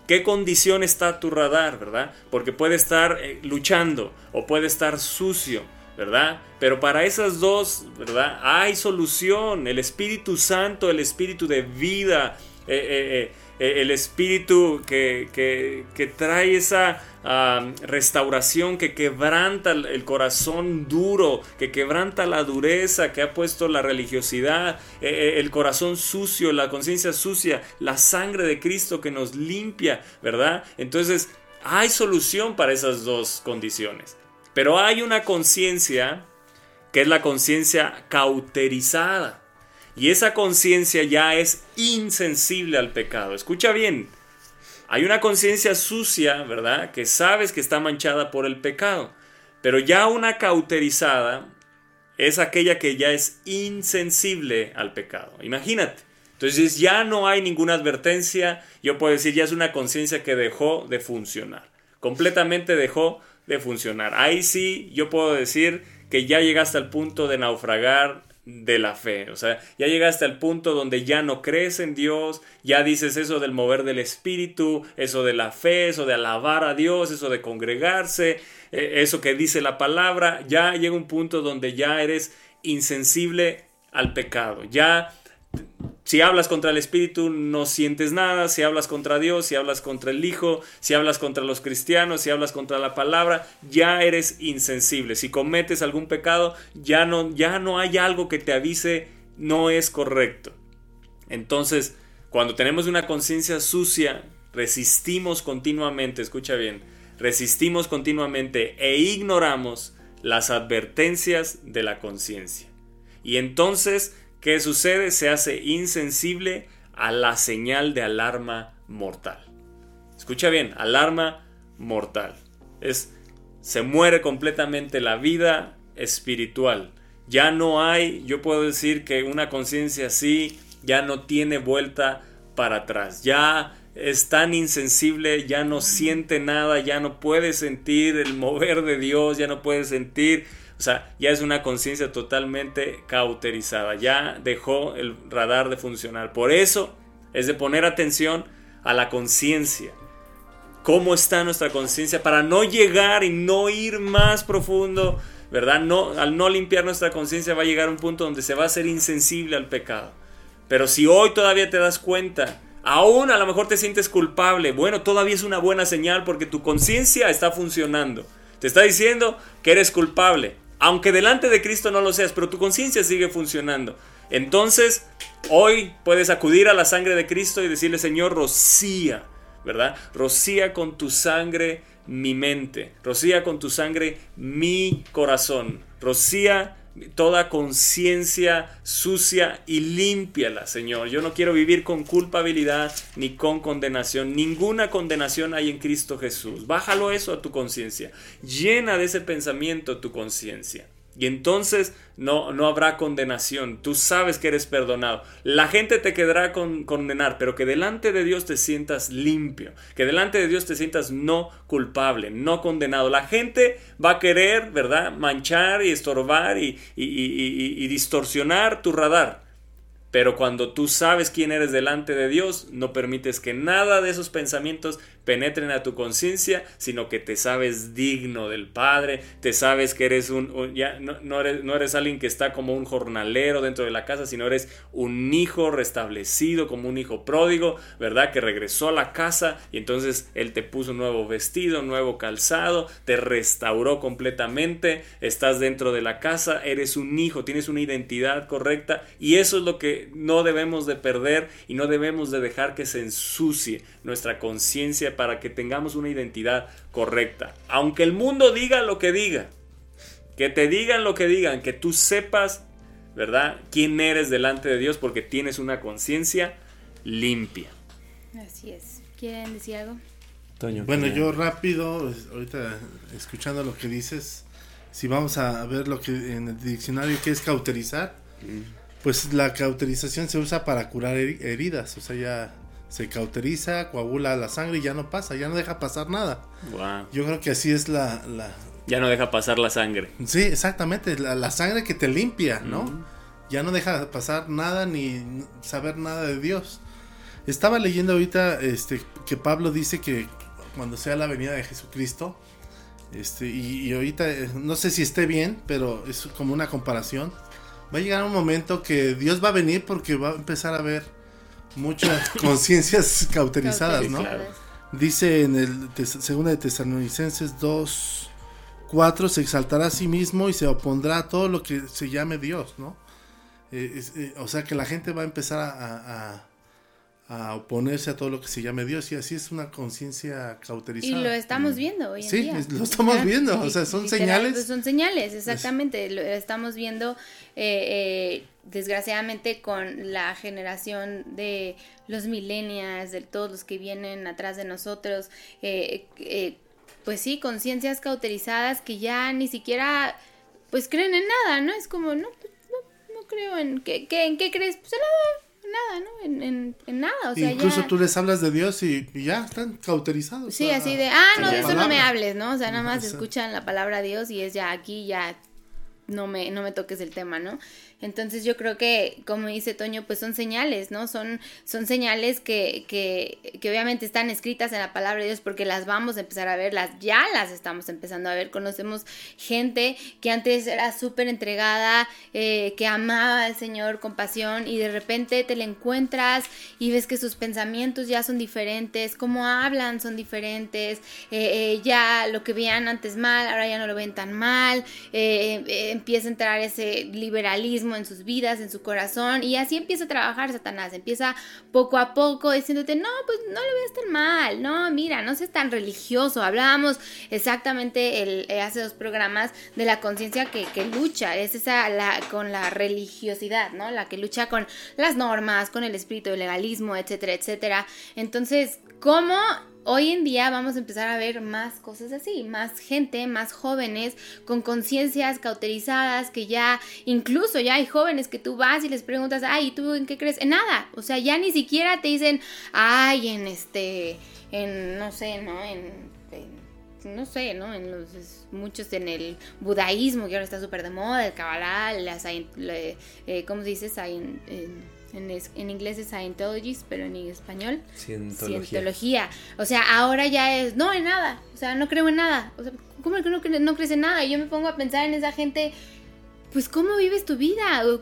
¿qué condición está tu radar, verdad? Porque puede estar eh, luchando o puede estar sucio. ¿verdad? Pero para esas dos, ¿verdad? Hay solución. El Espíritu Santo, el Espíritu de vida, eh, eh, eh, el Espíritu que, que, que trae esa restauración, que quebranta el corazón duro, que quebranta la dureza que ha puesto la religiosidad, eh, el corazón sucio, la conciencia sucia, la sangre de Cristo que nos limpia, ¿verdad? Entonces, hay solución para esas dos condiciones. Pero hay una conciencia que es la conciencia cauterizada. Y esa conciencia ya es insensible al pecado. Escucha bien. Hay una conciencia sucia, ¿verdad? Que sabes que está manchada por el pecado. Pero ya una cauterizada es aquella que ya es insensible al pecado. Imagínate. Entonces ya no hay ninguna advertencia. Yo puedo decir, ya es una conciencia que dejó de funcionar. Completamente dejó de funcionar. Ahí sí yo puedo decir que ya llegaste al punto de naufragar de la fe. O sea, ya llegaste al punto donde ya no crees en Dios, ya dices eso del mover del espíritu, eso de la fe, eso de alabar a Dios, eso de congregarse, eh, eso que dice la palabra, ya llega un punto donde ya eres insensible al pecado. Ya si hablas contra el Espíritu no sientes nada, si hablas contra Dios, si hablas contra el Hijo, si hablas contra los cristianos, si hablas contra la palabra, ya eres insensible. Si cometes algún pecado, ya no, ya no hay algo que te avise no es correcto. Entonces, cuando tenemos una conciencia sucia, resistimos continuamente, escucha bien, resistimos continuamente e ignoramos las advertencias de la conciencia. Y entonces ¿Qué sucede? Se hace insensible a la señal de alarma mortal. Escucha bien, alarma mortal. Es se muere completamente la vida espiritual. Ya no hay, yo puedo decir que una conciencia así ya no tiene vuelta para atrás. Ya es tan insensible, ya no siente nada, ya no puede sentir el mover de Dios, ya no puede sentir, o sea, ya es una conciencia totalmente cauterizada, ya dejó el radar de funcionar. Por eso es de poner atención a la conciencia. ¿Cómo está nuestra conciencia? Para no llegar y no ir más profundo, ¿verdad? No, al no limpiar nuestra conciencia va a llegar a un punto donde se va a ser insensible al pecado. Pero si hoy todavía te das cuenta, aún a lo mejor te sientes culpable, bueno, todavía es una buena señal porque tu conciencia está funcionando. Te está diciendo que eres culpable, aunque delante de Cristo no lo seas, pero tu conciencia sigue funcionando. Entonces, hoy puedes acudir a la sangre de Cristo y decirle, Señor, rocía, ¿verdad? Rocía con tu sangre mi mente, rocía con tu sangre mi corazón, rocía toda conciencia sucia y límpiala, Señor. Yo no quiero vivir con culpabilidad ni con condenación. Ninguna condenación hay en Cristo Jesús. Bájalo eso a tu conciencia. Llena de ese pensamiento tu conciencia. Y entonces no, no habrá condenación. Tú sabes que eres perdonado. La gente te quedará con condenar, pero que delante de Dios te sientas limpio. Que delante de Dios te sientas no culpable, no condenado. La gente va a querer, ¿verdad? Manchar y estorbar y, y, y, y distorsionar tu radar. Pero cuando tú sabes quién eres delante de Dios, no permites que nada de esos pensamientos penetren a tu conciencia, sino que te sabes digno del Padre, te sabes que eres un, ya no, no, eres, no eres alguien que está como un jornalero dentro de la casa, sino eres un hijo restablecido, como un hijo pródigo, ¿verdad? Que regresó a la casa y entonces Él te puso un nuevo vestido, un nuevo calzado, te restauró completamente, estás dentro de la casa, eres un hijo, tienes una identidad correcta y eso es lo que no debemos de perder y no debemos de dejar que se ensucie nuestra conciencia para que tengamos una identidad correcta. Aunque el mundo diga lo que diga, que te digan lo que digan, que tú sepas, ¿verdad? Quién eres delante de Dios porque tienes una conciencia limpia. Así es. ¿Quieren decir algo? Toño, Bueno, yo rápido, es- ahorita escuchando lo que dices, si vamos a ver lo que en el diccionario que es cauterizar, pues la cauterización se usa para curar heri- heridas, o sea, ya se cauteriza, coagula la sangre y ya no pasa, ya no deja pasar nada. Wow. Yo creo que así es la, la Ya no deja pasar la sangre. sí, exactamente, la, la sangre que te limpia, ¿no? Ya no deja pasar nada ni saber nada de Dios. Estaba leyendo ahorita este, que Pablo dice que cuando sea la venida de Jesucristo, este, y, y ahorita eh, no sé si esté bien, pero es como una comparación. Va a llegar un momento que Dios va a venir porque va a empezar a ver muchas (coughs) conciencias cauterizadas, ¿no? claro. Dice en el segunda de Tesalonicenses 2 4 se exaltará a sí mismo y se opondrá a todo lo que se llame Dios, ¿no? Eh, es- eh, o sea que la gente va a empezar a, a- a oponerse a todo lo que se llame Dios y así es una conciencia Y cauterizada. lo estamos viendo hoy en Sí, día. es- lo estamos viendo, o sea, son Literal, señales. pues son señales, exactamente. Lo estamos viendo, eh, eh, desgraciadamente, con la generación de los millennials, de todos los que vienen atrás de nosotros. eh, eh, pues sí, conciencias cauterizadas que ya ni siquiera, pues creen en nada, ¿no? Es como, no, pues, no, no creo en... ¿qué, qué- ¿En qué crees? Pues nada. Nada, ¿no? En, en, en nada, o sea, Incluso ya... tú les hablas de Dios y, y ya están cauterizados. Sí, así de, ah, no, de eso no me hables, ¿no? O sea, nada más escuchan la palabra Dios y es ya aquí, ya no me, no me toques el tema, ¿no? Entonces yo creo que, como dice Toño, pues son señales, ¿no? Son, son señales que, que, que obviamente están escritas en la palabra de Dios porque las vamos a empezar a ver, las, ya las estamos empezando a ver. Conocemos gente que antes era súper entregada, eh, que amaba al Señor con pasión y de repente te le encuentras y ves que sus pensamientos ya son diferentes, cómo hablan son diferentes, eh, eh, ya lo que veían antes mal, ahora ya no lo ven tan mal, eh, empieza a entrar ese liberalismo en sus vidas, en su corazón, y así empieza a trabajar Satanás, empieza poco a poco diciéndote, no, pues no lo veas tan mal, no, mira, no seas tan religioso, hablábamos exactamente el, eh, hace dos programas de la conciencia que, que lucha, es esa la, con la religiosidad, ¿no? La que lucha con las normas, con el espíritu del legalismo, etcétera, etcétera. Entonces, ¿cómo hoy en día vamos a empezar a ver más cosas así, más gente, más jóvenes con conciencias cauterizadas que ya, incluso ya hay jóvenes que tú vas y les preguntas, ay, ¿y tú en qué crees? En nada, o sea, ya ni siquiera te dicen, ay, en este, en, no sé, ¿no? En, no sé, ¿no? En los, muchos en el budaísmo, que ahora está súper de moda, el Kabbalah, la, scien- le- eh, ¿cómo se dice? En es- en inglés es Scientologist, pero en español Cientología. Cientología. O sea, ahora ya es, no, en nada. O sea, no creo en nada. O sea, ¿cómo que no, cre- no crees en nada? Y yo me pongo a pensar en esa gente, pues, ¿cómo vives tu vida? O,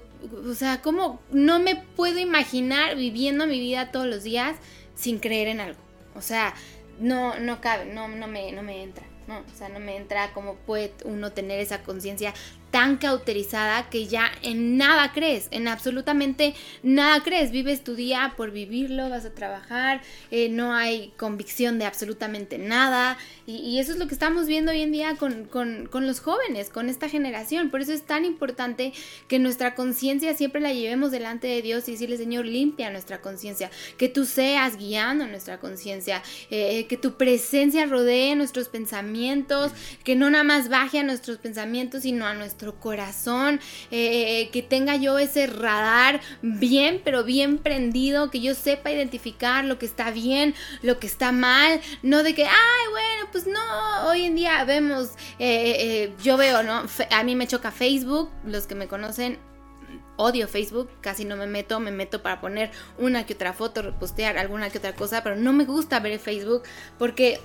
o sea, ¿cómo no me puedo imaginar viviendo mi vida todos los días sin creer en algo? O sea, no, no cabe, no, no, me, no me entra. No, o sea, no me entra cómo puede uno tener esa conciencia tan cauterizada que ya en nada crees, en absolutamente nada crees. Vives tu día por vivirlo, vas a trabajar, eh, no hay convicción de absolutamente nada. Y, eso es lo que estamos viendo hoy en día con, con- con los jóvenes, con esta generación. Por eso es tan importante que nuestra conciencia siempre la llevemos delante de Dios y decirle, Señor, limpia nuestra conciencia, que tú seas guiando nuestra conciencia, eh, que tu presencia rodee nuestros pensamientos, que no nada más baje a nuestros pensamientos, sino a nuestro corazón, eh, que tenga yo ese radar bien, pero bien prendido, que yo sepa identificar lo que está bien, lo que está mal, no de que, ay, bueno, pues no, hoy en día vemos, eh, eh, yo veo, ¿no? A mí me choca Facebook, los que me conocen odio Facebook, casi no me meto, me meto para poner una que otra foto, repostear alguna que otra cosa, pero no me gusta ver Facebook porque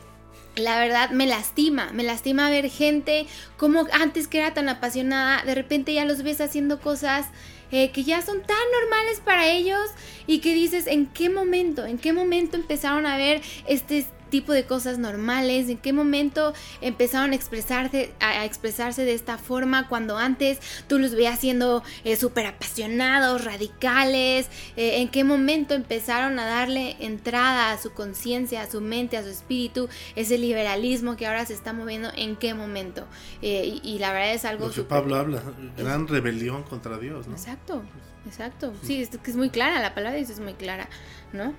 la verdad me lastima, me lastima ver gente como antes que era tan apasionada, de repente ya los ves haciendo cosas eh, que ya son tan normales para ellos y que dices, ¿en qué momento? ¿En qué momento empezaron a ver este tipo de cosas normales? ¿En qué momento empezaron a expresarse, a, expresarse de esta forma cuando antes tú los veías siendo eh, súper apasionados, radicales? Eh, ¿En qué momento empezaron a darle entrada a su conciencia, a su mente, a su espíritu, ese liberalismo que ahora se está moviendo? ¿En qué momento? Eh, y, y la verdad es algo Lo que súper- Pablo habla, gran rebelión contra Dios, ¿no? Exacto, exacto. Sí, es que es muy clara, la palabra dice es muy clara, ¿no?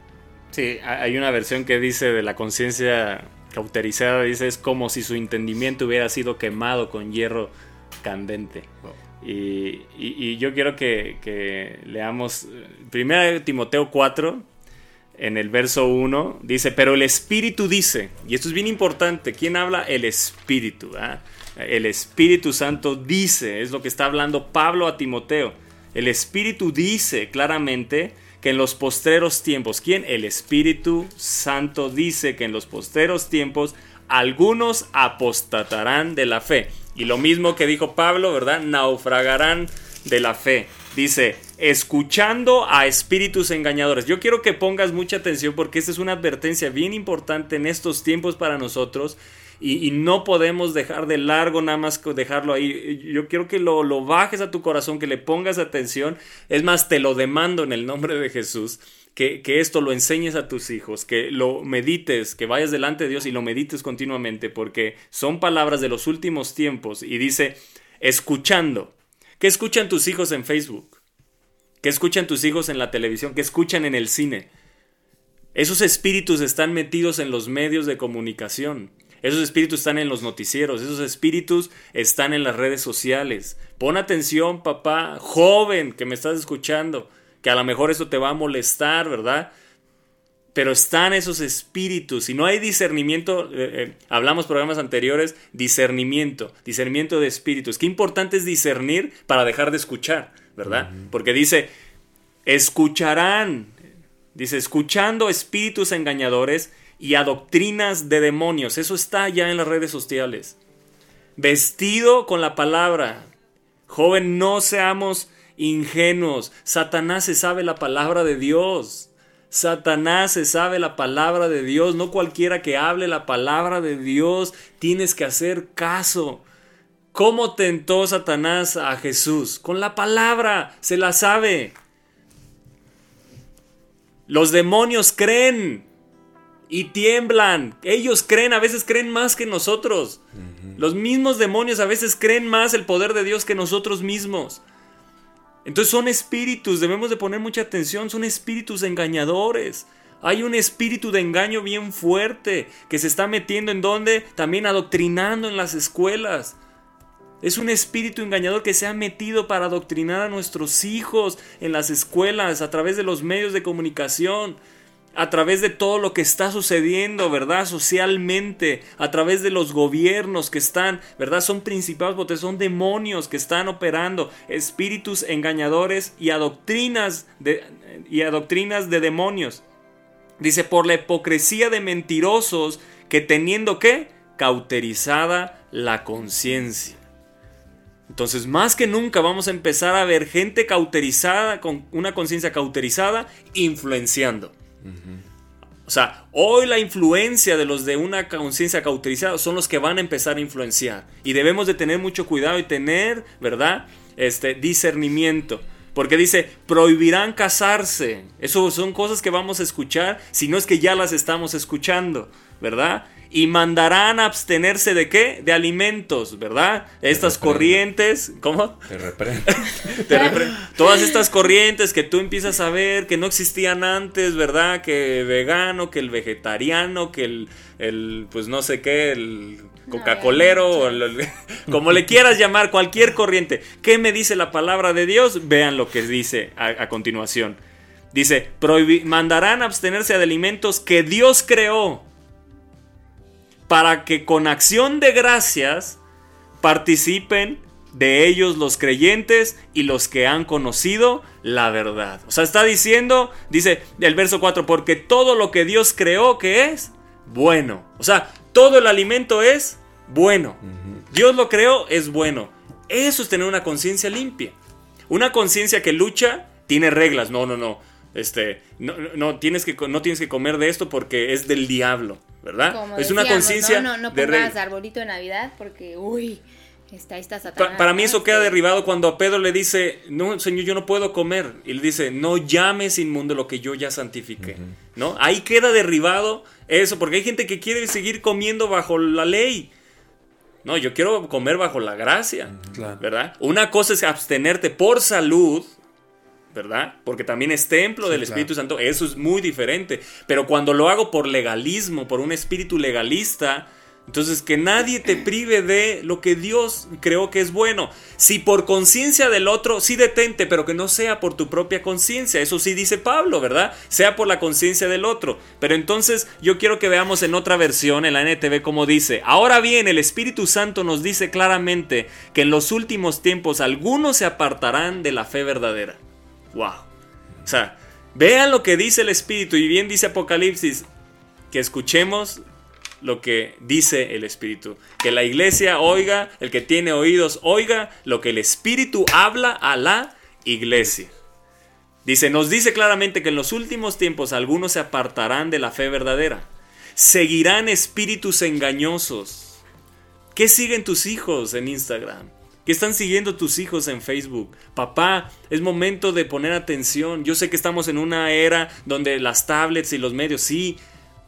Sí, ha- hay una versión que dice de la conciencia cauterizada, dice es como si su entendimiento hubiera sido quemado con hierro candente. Wow. Y, y- y yo quiero que, que leamos 1 Timoteo 4, en el verso 1, dice, pero el Espíritu dice, y esto es bien importante, ¿quién habla? El Espíritu. ah? El Espíritu Santo dice, es lo que está hablando Pablo a Timoteo. El Espíritu dice claramente que en los postreros tiempos, ¿quién? El Espíritu Santo dice que en los postreros tiempos algunos apostatarán de la fe. Y lo mismo que dijo Pablo, ¿verdad? Naufragarán de la fe. Dice, escuchando a espíritus engañadores. Yo quiero que pongas mucha atención porque esta es una advertencia bien importante en estos tiempos para nosotros. Y, no podemos dejar de largo nada más dejarlo ahí. Yo quiero que lo, lo bajes a tu corazón, que le pongas atención. Es más, te lo demando en el nombre de Jesús. Que, que esto lo enseñes a tus hijos, que lo medites, que vayas delante de Dios y lo medites continuamente, porque son palabras de los últimos tiempos. Y dice, escuchando. ¿Qué escuchan tus hijos en Facebook? ¿Qué escuchan tus hijos en la televisión? ¿Qué escuchan en el cine? Esos espíritus están metidos en los medios de comunicación. Esos espíritus están en los noticieros. Esos espíritus están en las redes sociales. Pon atención, papá, joven que me estás escuchando, que a lo mejor eso te va a molestar, ¿verdad? Pero están esos espíritus. Si no hay discernimiento, eh, eh, hablamos programas anteriores, discernimiento, discernimiento de espíritus. Qué importante es discernir para dejar de escuchar, ¿verdad? Porque dice, escucharán, dice, escuchando espíritus engañadores y a doctrinas de demonios. Eso está ya en las redes sociales. Vestido con la palabra. Joven, no seamos ingenuos. Satanás se sabe la palabra de Dios. Satanás se sabe la palabra de Dios. No cualquiera que hable la palabra de Dios tienes que hacer caso. ¿Cómo tentó Satanás a Jesús? Con la palabra. Se la sabe. Los demonios creen y tiemblan. Ellos creen, a veces creen más que nosotros. Los mismos demonios a veces creen más el poder de Dios que nosotros mismos. Entonces son espíritus, debemos de poner mucha atención, son espíritus engañadores. Hay un espíritu de engaño bien fuerte que se está metiendo en donde también adoctrinando en las escuelas. Es un espíritu engañador que se ha metido para adoctrinar a nuestros hijos en las escuelas, a través de los medios de comunicación, a través de todo lo que está sucediendo, ¿verdad? Socialmente, a través de los gobiernos que están, ¿verdad? Son principados, porque son demonios que están operando, espíritus engañadores y adoctrinas de, y adoctrinas de demonios. Dice, por la hipocresía de mentirosos que teniendo qué? Cauterizada la conciencia. Entonces, más que nunca vamos a empezar a ver gente cauterizada, con una conciencia cauterizada, influenciando. O sea, hoy la influencia de los de una conciencia cauterizada son los que van a empezar a influenciar. Y debemos de tener mucho cuidado y tener, ¿verdad? Este discernimiento. Porque dice, prohibirán casarse. Eso son cosas que vamos a escuchar, si no es que ya las estamos escuchando, ¿verdad? Y mandarán a abstenerse de qué? De alimentos, ¿verdad? Estas corrientes, ¿cómo? Te reprendo. (laughs) Te Todas estas corrientes que tú empiezas a ver que no existían antes, ¿verdad? Que vegano, que el vegetariano, que el, el, pues no sé qué, el coca-colero, o el- el- (laughs) como le quieras llamar, cualquier corriente. ¿Qué me dice la palabra de Dios? Vean lo que dice a, a continuación. Dice, "Prohibi- mandarán a abstenerse de alimentos que Dios creó para que con acción de gracias participen de ellos los creyentes y los que han conocido la verdad. O sea, está diciendo, dice el verso 4, porque todo lo que Dios creó que es bueno. O sea, todo el alimento es bueno. Dios lo creó, es bueno. Eso es tener una conciencia limpia. Una conciencia que lucha tiene reglas. No, no, no. Este, no, no, tienes que, no tienes que comer de esto porque es del diablo, ¿verdad? Como es una conciencia No, no, no de pongas reglas. arbolito de Navidad porque, uy, está, está Satanás. Pa- para mí eso queda derribado cuando a Pedro le dice, no, Señor, yo no puedo comer. Y le dice, no llames inmundo lo que yo ya santifiqué. ¿No? Ahí queda derribado eso, porque hay gente que quiere seguir comiendo bajo la ley. No, yo quiero comer bajo la gracia. ¿Verdad? Una cosa es abstenerte por salud, ¿verdad? Porque también es templo Sí, del claro. Espíritu Santo, eso es muy diferente. Pero cuando lo hago por legalismo, por un espíritu legalista, entonces que nadie te prive de lo que Dios creó que es bueno. Si por conciencia del otro, sí detente, pero que no sea por tu propia conciencia. Eso sí dice Pablo, ¿verdad? Sea por la conciencia del otro. Pero entonces yo quiero que veamos en otra versión, en la NTV, como dice. Ahora bien, el Espíritu Santo nos dice claramente que en los últimos tiempos algunos se apartarán de la fe verdadera. Wow. O sea, vean lo que dice el Espíritu y bien dice Apocalipsis, que escuchemos lo que dice el Espíritu. Que la iglesia oiga, el que tiene oídos oiga lo que el Espíritu habla a la iglesia. Dice, nos dice claramente que en los últimos tiempos algunos se apartarán de la fe verdadera. Seguirán espíritus engañosos. ¿Qué siguen tus hijos en Instagram? ¿Qué están siguiendo tus hijos en Facebook? Papá, es momento de poner atención. Yo sé que estamos en una era donde las tablets y los medios, sí,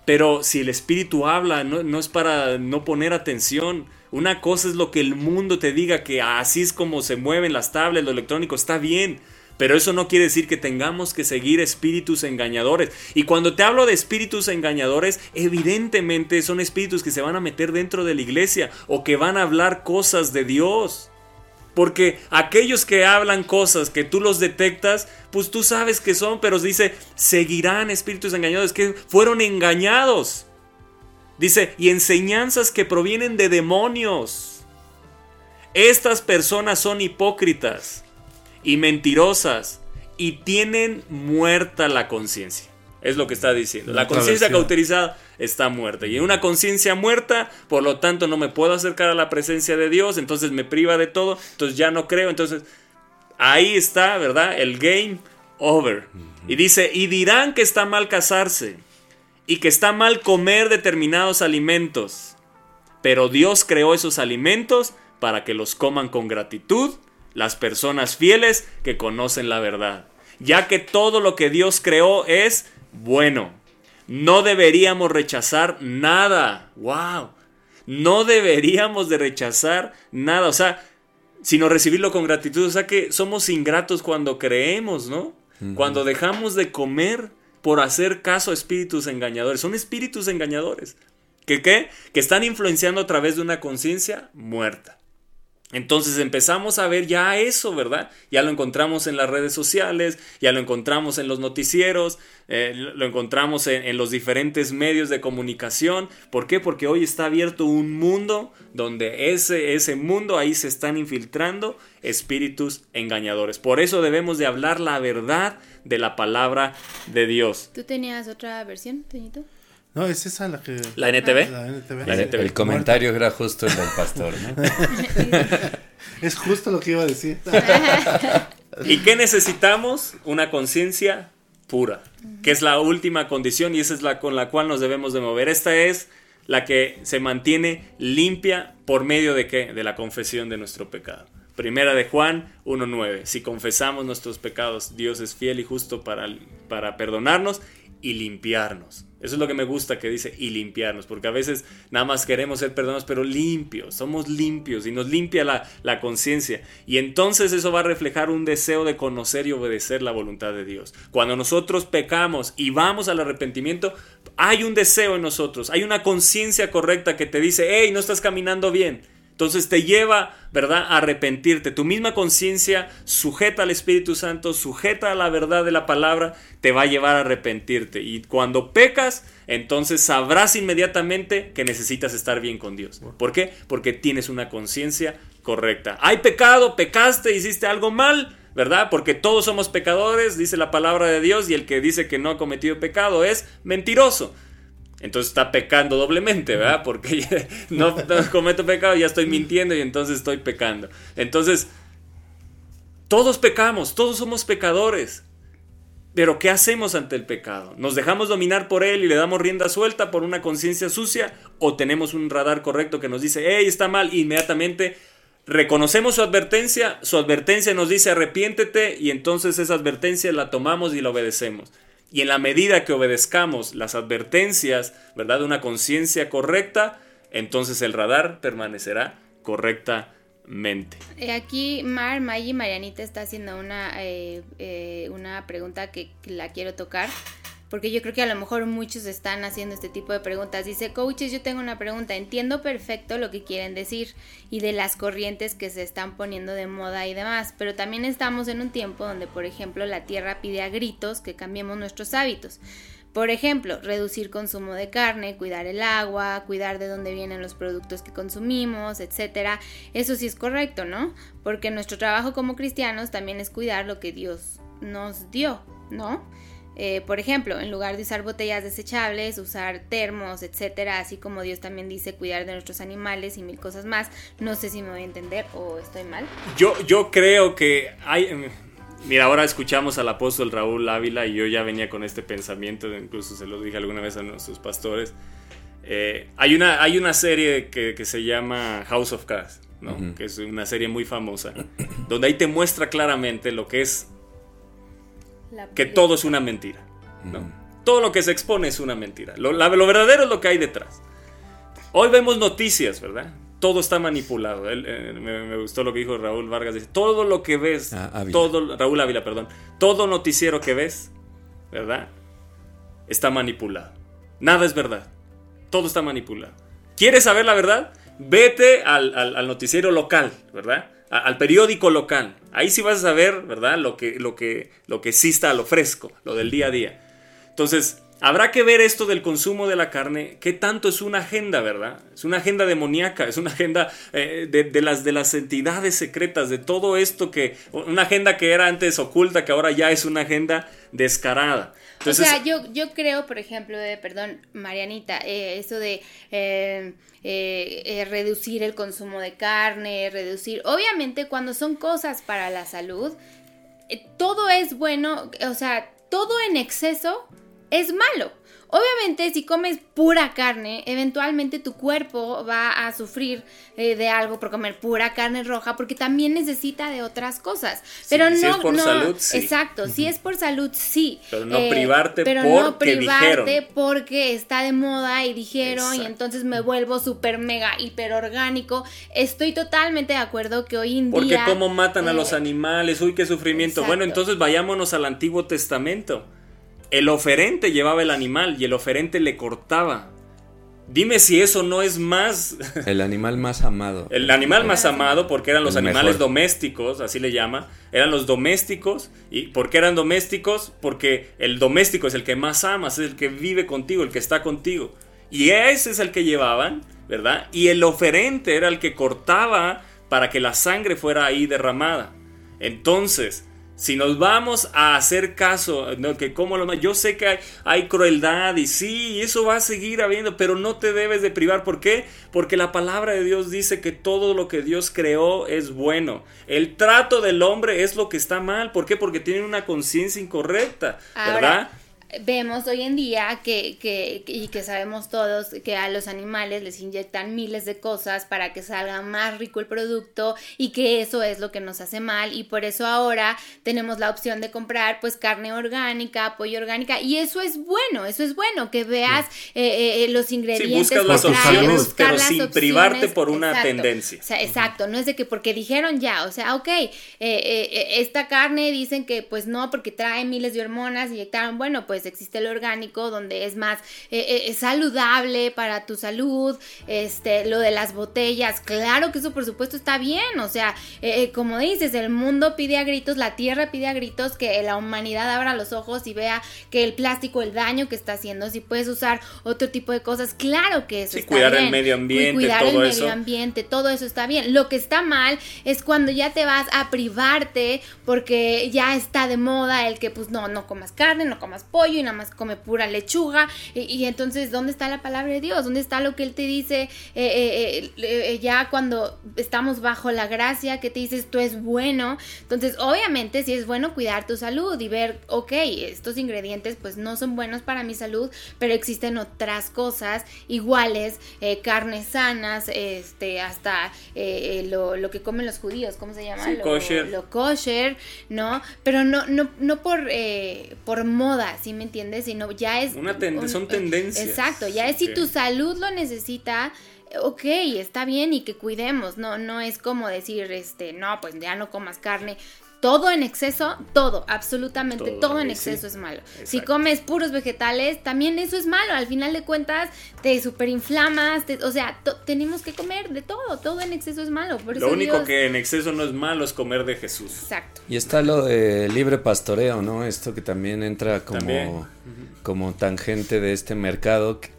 pero si el espíritu habla, no, no es para no poner atención. Una cosa es lo que el mundo te diga, que así es como se mueven las tablets, lo electrónico, está bien. Pero eso no quiere decir que tengamos que seguir espíritus engañadores. Y cuando te hablo de espíritus engañadores, evidentemente son espíritus que se van a meter dentro de la iglesia o que van a hablar cosas de Dios. Porque aquellos que hablan cosas que tú los detectas, pues tú sabes que son, pero dice, seguirán espíritus engañadores que fueron engañados. Dice, y enseñanzas que provienen de demonios. Estas personas son hipócritas y mentirosas y tienen muerta la conciencia. Es lo que está diciendo. La conciencia cauterizada está muerta. Y en una conciencia muerta, por lo tanto, no me puedo acercar a la presencia de Dios, entonces me priva de todo, entonces ya no creo. Entonces, ahí está, ¿verdad? El game over. Y dice, y dirán que está mal casarse y que está mal comer determinados alimentos. Pero Dios creó esos alimentos para que los coman con gratitud las personas fieles que conocen la verdad. Ya que todo lo que Dios creó es bueno. No deberíamos rechazar nada. ¡Wow! No deberíamos de rechazar nada. O sea, sino recibirlo con gratitud. O sea que somos ingratos cuando creemos, ¿no? Cuando dejamos de comer por hacer caso a espíritus engañadores. Son espíritus engañadores. ¿Que qué? Que están influenciando a través de una conciencia muerta. Entonces empezamos a ver ya eso, ¿verdad? Ya lo encontramos en las redes sociales, ya lo encontramos en los noticieros, eh, lo encontramos en, los diferentes medios de comunicación. ¿Por qué? Porque hoy está abierto un mundo donde ese, ese mundo ahí se están infiltrando espíritus engañadores. Por eso debemos de hablar la verdad de la palabra de Dios. ¿Tú tenías otra versión, Toñito? No, es esa la que. ¿La NTV? La NTV. La sí. NTV. El comentario era justo el del pastor, ¿no? (laughs) Es justo lo que iba a decir. ¿Y qué necesitamos? Una conciencia pura, que es la última condición y esa es la con la cual nos debemos de mover. Esta es la que se mantiene limpia por medio de qué? De la confesión de nuestro pecado. Primera de Juan 1.9. Si confesamos nuestros pecados, Dios es fiel y justo para, para perdonarnos y limpiarnos. Eso es lo que me gusta que dice y limpiarnos, porque a veces nada más queremos ser perdonados, pero limpios, somos limpios y nos limpia la, la conciencia. Y entonces eso va a reflejar un deseo de conocer y obedecer la voluntad de Dios. Cuando nosotros pecamos y vamos al arrepentimiento, hay un deseo en nosotros, hay una conciencia correcta que te dice, hey, no estás caminando bien. Entonces te lleva, ¿verdad?, a arrepentirte. Tu misma conciencia, sujeta al Espíritu Santo, sujeta a la verdad de la palabra, te va a llevar a arrepentirte. Y cuando pecas, entonces sabrás inmediatamente que necesitas estar bien con Dios. ¿Por qué? Porque tienes una conciencia correcta. Hay pecado, pecaste, hiciste algo mal, ¿verdad? Porque todos somos pecadores, dice la palabra de Dios, y el que dice que no ha cometido pecado es mentiroso. Entonces está pecando doblemente, ¿verdad? Porque no, no (laughs) cometo pecado, ya estoy mintiendo y entonces estoy pecando. Entonces, todos pecamos, todos somos pecadores. Pero ¿qué hacemos ante el pecado? ¿Nos dejamos dominar por él y le damos rienda suelta por una conciencia sucia? ¿O tenemos un radar correcto que nos dice, hey, está mal? Inmediatamente reconocemos su advertencia, su advertencia nos dice arrepiéntete y entonces esa advertencia la tomamos y la obedecemos. Y en la medida que obedezcamos las advertencias, ¿verdad? De una conciencia correcta, entonces el radar permanecerá correctamente. Eh, Aquí Mar, Maggie, Marianita está haciendo una, eh, eh, una pregunta que la quiero tocar. Porque yo creo que a lo mejor muchos están haciendo este tipo de preguntas. Dice, coaches, yo tengo una pregunta. Entiendo perfecto lo que quieren decir y de las corrientes que se están poniendo de moda y demás. Pero también estamos en un tiempo donde, por ejemplo, la tierra pide a gritos que cambiemos nuestros hábitos. Por ejemplo, reducir consumo de carne, cuidar el agua, cuidar de dónde vienen los productos que consumimos, etcétera. Eso sí es correcto, ¿no? Porque nuestro trabajo como cristianos también es cuidar lo que Dios nos dio, ¿no? Eh, por ejemplo, en lugar de usar botellas desechables, usar termos, etcétera, así como Dios también dice cuidar de nuestros animales y mil cosas más. No sé si me voy a entender o estoy mal. Yo, yo creo que hay... Mira, ahora escuchamos al apóstol Raúl Ávila y yo ya venía con este pensamiento, incluso se lo dije alguna vez a nuestros pastores. Eh, hay, una, hay una serie que, que, se llama House of Cards, ¿no? uh -huh. que es una serie muy famosa, donde ahí te muestra claramente lo que es que todo es una mentira. ¿no? Uh -huh. Todo lo que se expone es una mentira. Lo, la, lo, verdadero es lo que hay detrás. Hoy vemos noticias, ¿verdad? Todo está manipulado. Él, eh, me, me, gustó lo que dijo Raúl Vargas. Dice, todo lo que ves, ah, todo, Raúl Ávila, perdón, todo noticiero que ves, ¿verdad? Está manipulado. Nada es verdad. Todo está manipulado. ¿Quieres saber la verdad? Vete al, al, al noticiero local, ¿verdad? Al periódico local. Ahí sí vas a saber, ¿verdad? Lo que, lo que, lo que sí está lo fresco, lo del día a día. Entonces, habrá que ver esto del consumo de la carne, qué tanto es una agenda, ¿verdad? Es una agenda demoníaca, es una agenda eh, de, de, las, de las entidades secretas, de todo esto que, una agenda que era antes oculta, que ahora ya es una agenda descarada. Entonces, o sea, yo, yo creo, por ejemplo, eh, perdón, Marianita, eh, eso de eh, reducir el consumo de carne, reducir, obviamente cuando son cosas para la salud, todo es bueno, o sea, todo en exceso es malo. Obviamente, si comes pura carne, eventualmente tu cuerpo va a sufrir eh, de algo por comer pura carne roja, porque también necesita de otras cosas. Pero sí, no, si es por no, salud, sí. exacto. Uh -huh. Si es por salud, sí. Pero no eh, privarte pero porque no privarte dijeron. porque está de moda y dijeron Exacto. y entonces me vuelvo súper mega hiper orgánico. Estoy totalmente de acuerdo que hoy en Porque día. cómo matan a eh, los animales, uy, qué sufrimiento. exacto. Bueno, entonces vayámonos al Antiguo Testamento. El oferente llevaba el animal y el oferente le cortaba. Dime si eso no es más (laughs) El animal más amado. el animal más amado porque eran los El animales mejor. domésticos, así le llama. Eran los domésticos. ¿Y por qué eran domésticos? Porque el doméstico es el que más amas, es el que vive contigo, el que está contigo. Y ese es el que llevaban, ¿verdad? Y el oferente era el que cortaba para que la sangre fuera ahí derramada. Entonces, si nos vamos a hacer caso, ¿no? que como lo yo sé que hay, hay crueldad y sí, eso va a seguir habiendo, pero no te debes de privar. ¿Por qué? Porque la palabra de Dios dice que todo lo que Dios creó es bueno. El trato del hombre es lo que está mal. ¿Por qué? Porque tienen una conciencia incorrecta, ¿verdad? Vemos hoy en día que, que, y que sabemos todos que a los animales les inyectan miles de cosas para que salga más rico el producto y que eso es lo que nos hace mal y por eso ahora tenemos la opción de comprar pues carne orgánica, pollo orgánica y eso es bueno, eso es bueno, que veas eh, eh, los Sí, ingredientes buscas las trae, opciones, buscar pero las sin opciones, privarte por una exacto. tendencia. O sea, exacto, no es de que porque dijeron ya, o sea, ok, eh, eh, eh, esta carne dicen que pues no, porque trae miles de hormonas, inyectaron, bueno, pues existe el orgánico donde es más eh, eh, saludable para tu salud, este, lo de las botellas, claro que eso por supuesto está bien, o sea, eh, como dices, el mundo pide a gritos, la tierra pide a gritos que la humanidad abra los ojos y vea que el plástico, el daño que está haciendo, si puedes usar otro tipo de cosas, claro que eso Sí, está cuidar el medio ambiente, cuidar todo el eso. medio ambiente, todo eso está bien. Lo que está mal es cuando ya te vas a privarte porque ya está de moda el que pues no, no comas carne, no comas pollo y nada más come pura lechuga. Y, y entonces, ¿dónde está la palabra de Dios? ¿Dónde está lo que Él te dice eh, eh, eh, ya cuando estamos bajo la gracia que te dice esto es bueno? Entonces, obviamente, si es bueno cuidar tu salud y ver, ok, estos ingredientes pues no son buenos para mi salud, pero existen otras cosas iguales, carnes sanas, este, hasta lo, lo que comen los judíos, ¿cómo se llama? Sí, lo, kosher. lo kosher, ¿no? Pero no, no, no por, por moda, ¿sí me entiendes? Sino ya es... Una son tendencias. Exacto, ya es si tu salud lo necesita, ok, está bien y que cuidemos, no, no es como decir, este, no, pues ya no comas carne. Todo en exceso, todo, absolutamente Todo, todo, en sí. exceso es malo. Si comes puros vegetales, también eso es malo. Al final de cuentas, te superinflamas, te- o sea, to- tenemos que comer de todo, todo en exceso es malo. Por Lo eso único Dios- que en exceso no es malo es comer de Jesús. Exacto. Y está lo de libre pastoreo, ¿no? Esto que también entra como, También. como tangente de este mercado, que,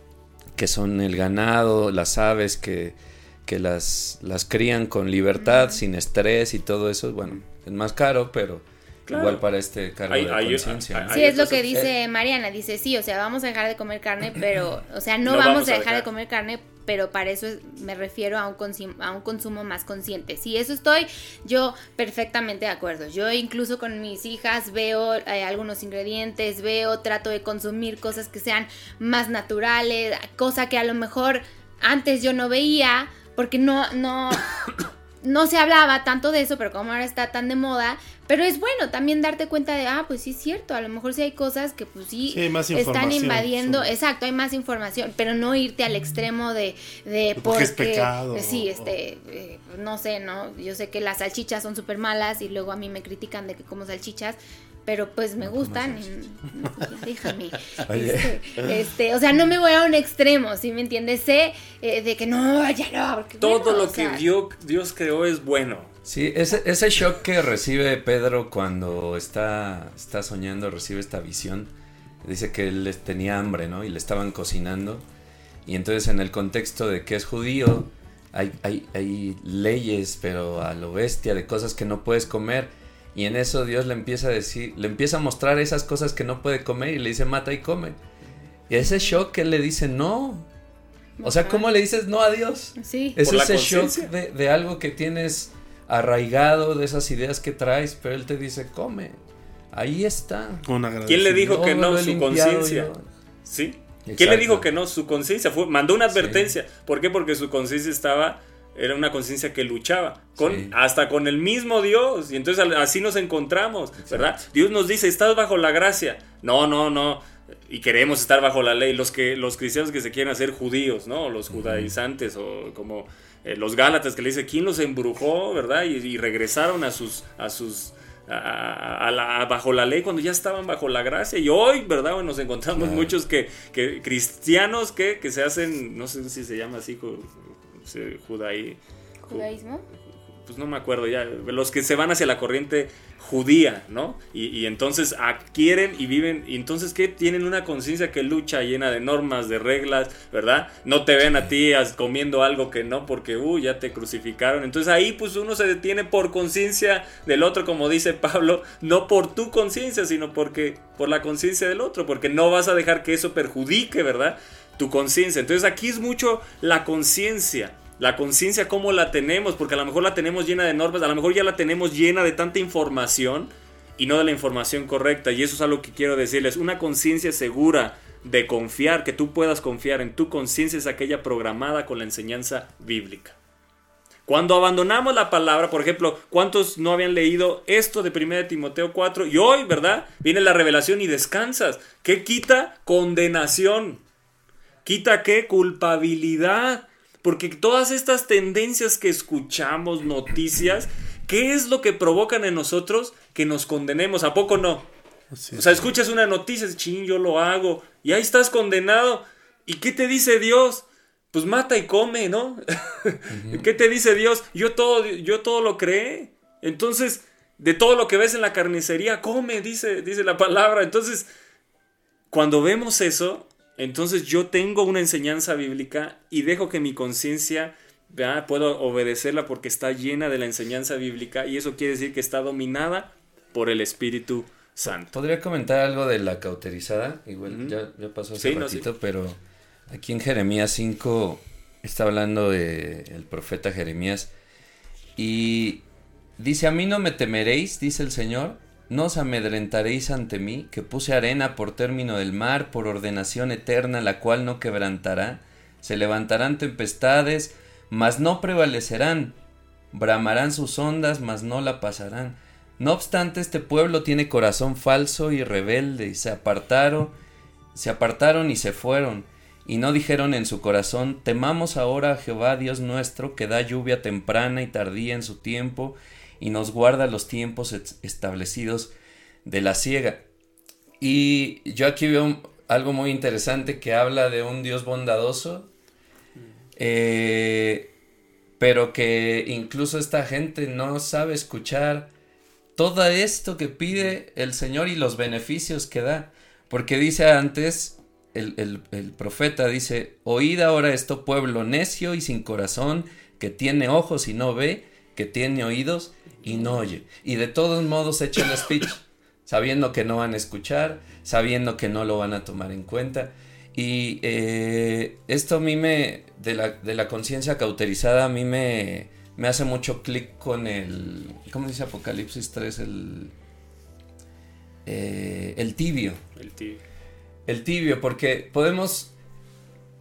que son el ganado, las aves que, que las, las crían con libertad, sin estrés y todo eso. Bueno, es más caro, pero Claro. igual para este cargo Hay- de conciencia. Sí, es lo que dice Mariana, dice, sí, o sea, vamos a dejar de comer carne, (clears throat) pero, o sea, no, No vamos, vamos a dejar de comer carne, pero para eso es- me refiero a un, consi- a un consumo más consciente. Sí, eso estoy yo perfectamente de acuerdo. Yo incluso con mis hijas veo eh, algunos ingredientes, veo, trato de consumir cosas que sean más naturales, cosa que a lo mejor antes yo no veía, porque no, no, (coughs) no se hablaba tanto de eso, pero como ahora está tan de moda, pero es bueno también darte cuenta de, ah, pues sí es cierto, a lo mejor sí hay cosas que pues sí, más están invadiendo, exacto, hay más información, pero no irte al extremo de, de Porque es pecado, sí, este, eh, no sé, ¿no? Yo sé que las salchichas son súper malas y luego a mí me critican de que como salchichas, pero pues me gustan. y- no, déjame. (laughs) Oye. Este, este, o sea, no me voy a un extremo, ¿sí me entiendes? Sé eh, de que no, ya no. porque Todo bueno, lo que sea, Dios, Dios creó es bueno. Sí, ese, ese shock que recibe Pedro cuando está, está soñando, recibe esta visión, dice que él les tenía hambre, ¿no? Y le estaban cocinando. Y entonces en el contexto de que es judío, hay, hay, hay leyes, pero a lo bestia, de cosas que no puedes comer. Y en eso Dios le empieza a decir, le empieza a mostrar esas cosas que no puede comer y le dice, mata y come. Y ese shock él le dice, no. O sea. ¿cómo le dices no a Dios? Sí. Es Por ese shock de, de algo que tienes arraigado, de esas ideas que traes, pero él te dice, come. Ahí está. Con ¿Quién le dijo que no? Su conciencia. ¿Sí? ¿Quién le dijo que no? Su conciencia. Fue, mandó una Sí. advertencia. ¿Por qué? Porque su conciencia estaba. Era una conciencia que luchaba. Con, Sí. Hasta con el mismo Dios. Y entonces así nos encontramos. ¿Verdad? Dios nos dice: Estás bajo la gracia. No, no, no. Y queremos estar bajo la ley. Los que los cristianos que se quieren hacer judíos, ¿no? Los judaizantes o como eh, los gálatas que le dice quién los embrujó, ¿verdad? Y, y regresaron a sus a sus a- a la- bajo la ley cuando ya estaban bajo la gracia. Y hoy, ¿verdad? Bueno, nos encontramos Claro. muchos que, que cristianos que, que se hacen, no sé si se llama así, ¿Judaísmo? Pues no me acuerdo ya, los que se van hacia la corriente judía, ¿no? Y, entonces adquieren y viven, y entonces ¿qué? Tienen una conciencia que lucha llena de normas, de reglas, ¿verdad? No te ven a ti comiendo algo que no, porque, uh, ya te crucificaron. Entonces ahí pues uno se detiene por conciencia del otro, como dice Pablo, no por tu conciencia, sino porque, por la conciencia del otro, porque no vas a dejar que eso perjudique, ¿verdad? Tu conciencia. Entonces aquí es mucho la conciencia. La conciencia, ¿cómo la tenemos? Porque a lo mejor la tenemos llena de normas, a lo mejor ya la tenemos llena de tanta información y no de la información correcta. Y eso es algo que quiero decirles. Una conciencia segura de confiar, que tú puedas confiar en tu conciencia es aquella programada con la enseñanza bíblica. Cuando abandonamos la palabra, por ejemplo, ¿cuántos no habían leído esto de 1 Timoteo 4? Y hoy, ¿verdad? Viene la revelación y descansas. ¿Qué quita? Condenación. ¿Quita qué? Culpabilidad. Porque todas estas tendencias que escuchamos, noticias, ¿qué es lo que provocan en nosotros que nos condenemos? ¿A poco no? O sea, es. escuchas una noticia, ching, yo lo hago, y ahí estás condenado. ¿Y qué te dice Dios? Pues mata y come, ¿no? (laughs) ¿Qué te dice Dios? Yo todo, yo todo lo creé. Entonces, de todo lo que ves en la carnicería, come, dice, dice la palabra. Entonces, cuando vemos eso, entonces yo tengo una enseñanza bíblica y dejo que mi conciencia puedo obedecerla porque está llena de la enseñanza bíblica y eso quiere decir que está dominada por el Espíritu Santo. ¿Podría comentar algo de la cauterizada? Igual ya, ya pasó hace Sí, no, ratito, pero aquí en Jeremías 5 está hablando de el profeta Jeremías y dice, a mí no me temeréis, dice el Señor, no os amedrentaréis ante mí, que puse arena por término del mar, por ordenación eterna, la cual no quebrantará, se levantarán tempestades, mas no prevalecerán, bramarán sus ondas, mas no la pasarán. No obstante, este pueblo tiene corazón falso y rebelde, y se apartaron, se apartaron y se fueron, y no dijeron en su corazón, temamos ahora a Jehová Dios nuestro, que da lluvia temprana y tardía en su tiempo, y nos guarda los tiempos es- establecidos de la siega. Y yo aquí veo un- algo muy interesante que habla de un Dios bondadoso, eh, pero que incluso esta gente no sabe escuchar todo esto que pide el Señor y los beneficios que da. Porque dice antes, el, el- el profeta dice, oíd ahora esto pueblo necio y sin corazón, que tiene ojos y no ve, que tiene oídos y no oye. Y de todos modos echa el speech, (coughs) sabiendo que no van a escuchar, sabiendo que no lo van a tomar en cuenta. Y eh, esto a mí me, de la, de la conciencia cauterizada, a mí me, me hace mucho clic con el, ¿cómo dice Apocalipsis 3? El, eh, el tibio. El tío. El tibio, porque podemos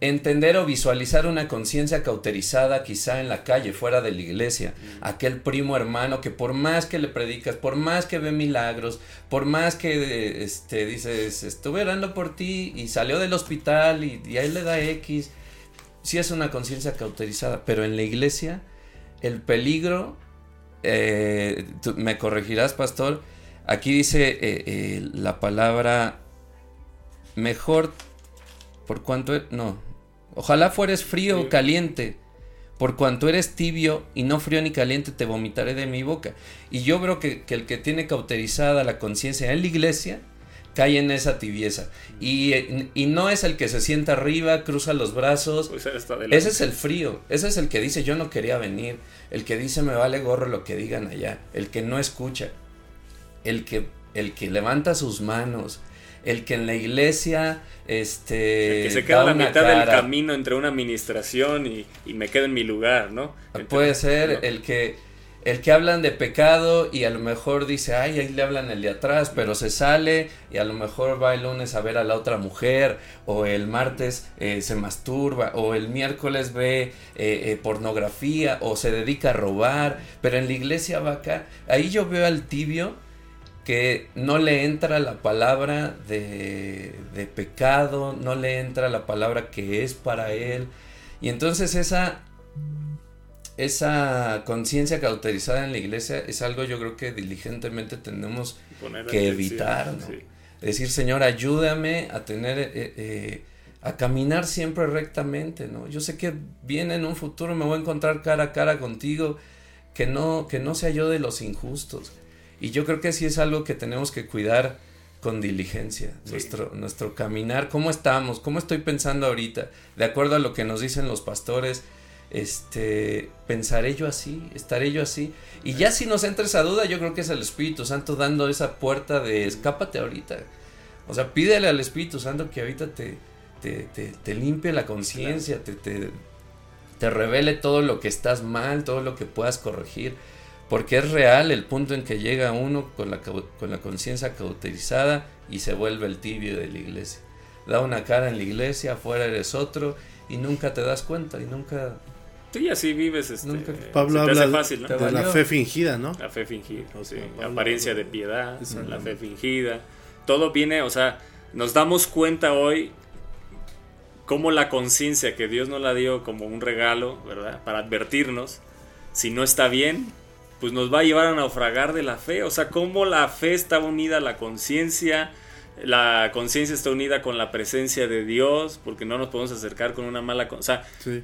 entender o visualizar una conciencia cauterizada quizá en la calle, fuera de la iglesia. Aquel primo hermano que por más que le predicas, por más que ve milagros, por más que este, dices, estuve orando por ti y salió del hospital y, y ahí le da X, sí es una conciencia cauterizada, pero en la iglesia el peligro, eh, tú me corregirás pastor, aquí dice eh, eh, la palabra mejor por cuanto no ojalá fueres frío o caliente. Por cuanto eres tibio y no frío ni caliente te vomitaré de mi boca. Y yo creo que, que el que tiene cauterizada la conciencia en la iglesia cae en esa tibieza. Y, y no es el que se sienta arriba cruza los brazos. Pues ese es el frío, ese es el que dice yo no quería venir, el que dice me vale gorro lo que digan allá, el que no escucha, el que, el que levanta sus manos, el que en la iglesia este que se queda a la mitad del camino entre una administración y, y me quedo en mi lugar, ¿no? Entre- Puede ser ¿no? el que el que hablan de pecado y a lo mejor dice, ay, ahí le hablan el de atrás, pero se sale y a lo mejor va el lunes a ver a la otra mujer, o el martes eh, se masturba, o el miércoles ve eh, eh, pornografía, o se dedica a robar, pero en la iglesia va acá. Ahí yo veo al tibio que no le entra la palabra de, de pecado, no le entra la palabra que es para él. Y entonces esa esa conciencia cauterizada en la iglesia es algo yo creo que diligentemente tenemos Poner que evitar, ¿no? sí. Decir, Señor, ayúdame a tener, eh, eh, a caminar siempre rectamente, ¿no? Yo sé que viene en un futuro, me voy a encontrar cara a cara contigo, que no, que no sea yo de los injustos. Y yo creo que sí es algo que tenemos que cuidar con diligencia, Sí. nuestro, nuestro caminar, cómo estamos, cómo estoy pensando ahorita, de acuerdo a lo que nos dicen los pastores, este, pensaré yo así, estaré yo así. Y ya si nos entra esa duda, yo creo que es el Espíritu Santo dando esa puerta de escápate ahorita. O sea, pídele al Espíritu Santo que ahorita te, te, te, te limpie la conciencia, te, te, te revele todo lo que estás mal, todo lo que puedas corregir. Porque es real el punto en que llega uno con la, con la conciencia cauterizada y se vuelve el tibio de la iglesia. Da una cara en la iglesia, afuera eres otro y nunca te das cuenta y nunca... Sí, así vives. Este, Nunca- Pablo habla fácil, ¿no? De la fe fingida, ¿no? La fe fingida, O sea, Pablo- apariencia de piedad, la fe fingida. Todo viene, o sea, nos damos cuenta hoy cómo la conciencia que Dios nos la dio como un regalo, ¿verdad? Para advertirnos, si no está bien, pues nos va a llevar a naufragar de la fe. O sea, cómo la fe está unida a la conciencia, la conciencia está unida con la presencia de Dios, porque no nos podemos acercar con una mala... O sea, Sí.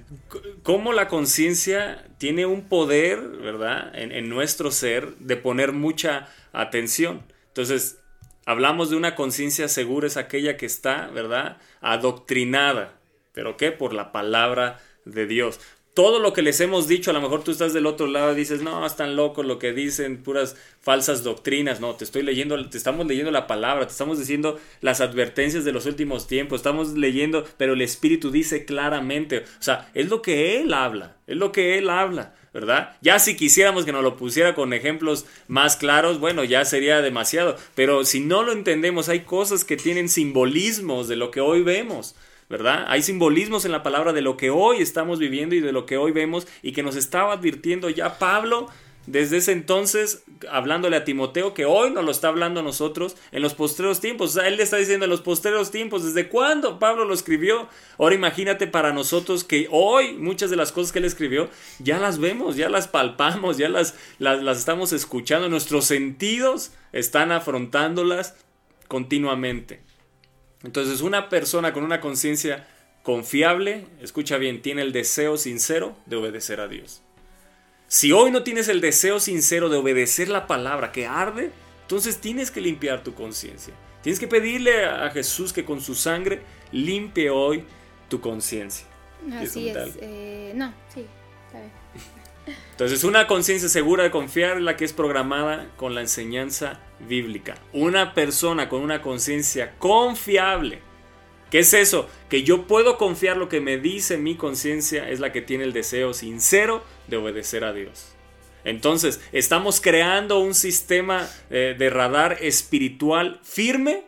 cómo la conciencia tiene un poder, ¿verdad? En, en nuestro ser de poner mucha atención. Entonces, hablamos de una conciencia segura, es aquella que está, ¿verdad? Adoctrinada. ¿Pero qué? Por la palabra de Dios. Todo lo que les hemos dicho, a lo mejor tú estás del otro lado y dices, no, están locos lo que dicen, puras falsas doctrinas. No, te estoy leyendo, te estamos leyendo la palabra, te estamos diciendo las advertencias de los últimos tiempos, estamos leyendo, pero el Espíritu dice claramente, o sea, es lo que Él habla, es lo que Él habla. ¿verdad? Ya si quisiéramos que nos lo pusiera con ejemplos más claros, bueno, ya sería demasiado. Pero si no lo entendemos, hay cosas que tienen simbolismos de lo que hoy vemos. ¿Verdad? Hay simbolismos en la palabra de lo que hoy estamos viviendo y de lo que hoy vemos y que nos estaba advirtiendo ya Pablo desde ese entonces, hablándole a Timoteo, que hoy nos lo está hablando a nosotros en los postreros tiempos. O sea, él le está diciendo en los postreros tiempos, ¿desde cuándo Pablo lo escribió? Ahora imagínate para nosotros que hoy muchas de las cosas que él escribió ya las vemos, ya las palpamos, ya las, las, las estamos escuchando, nuestros sentidos están afrontándolas continuamente. Entonces, una persona con una conciencia confiable, escucha bien, tiene el deseo sincero de obedecer a Dios. Si hoy no tienes el deseo sincero de obedecer la palabra que arde, entonces tienes que limpiar tu conciencia. Tienes que pedirle a Jesús que con su sangre limpie hoy tu conciencia. Así es. eh, no, sí. Entonces, una conciencia segura de confiar es la que es programada con la enseñanza bíblica. Una persona con una conciencia confiable. ¿Qué es eso? Que yo puedo confiar lo que me dice mi conciencia es la que tiene el deseo sincero de obedecer a Dios. Entonces, estamos creando un sistema eh, de radar espiritual firme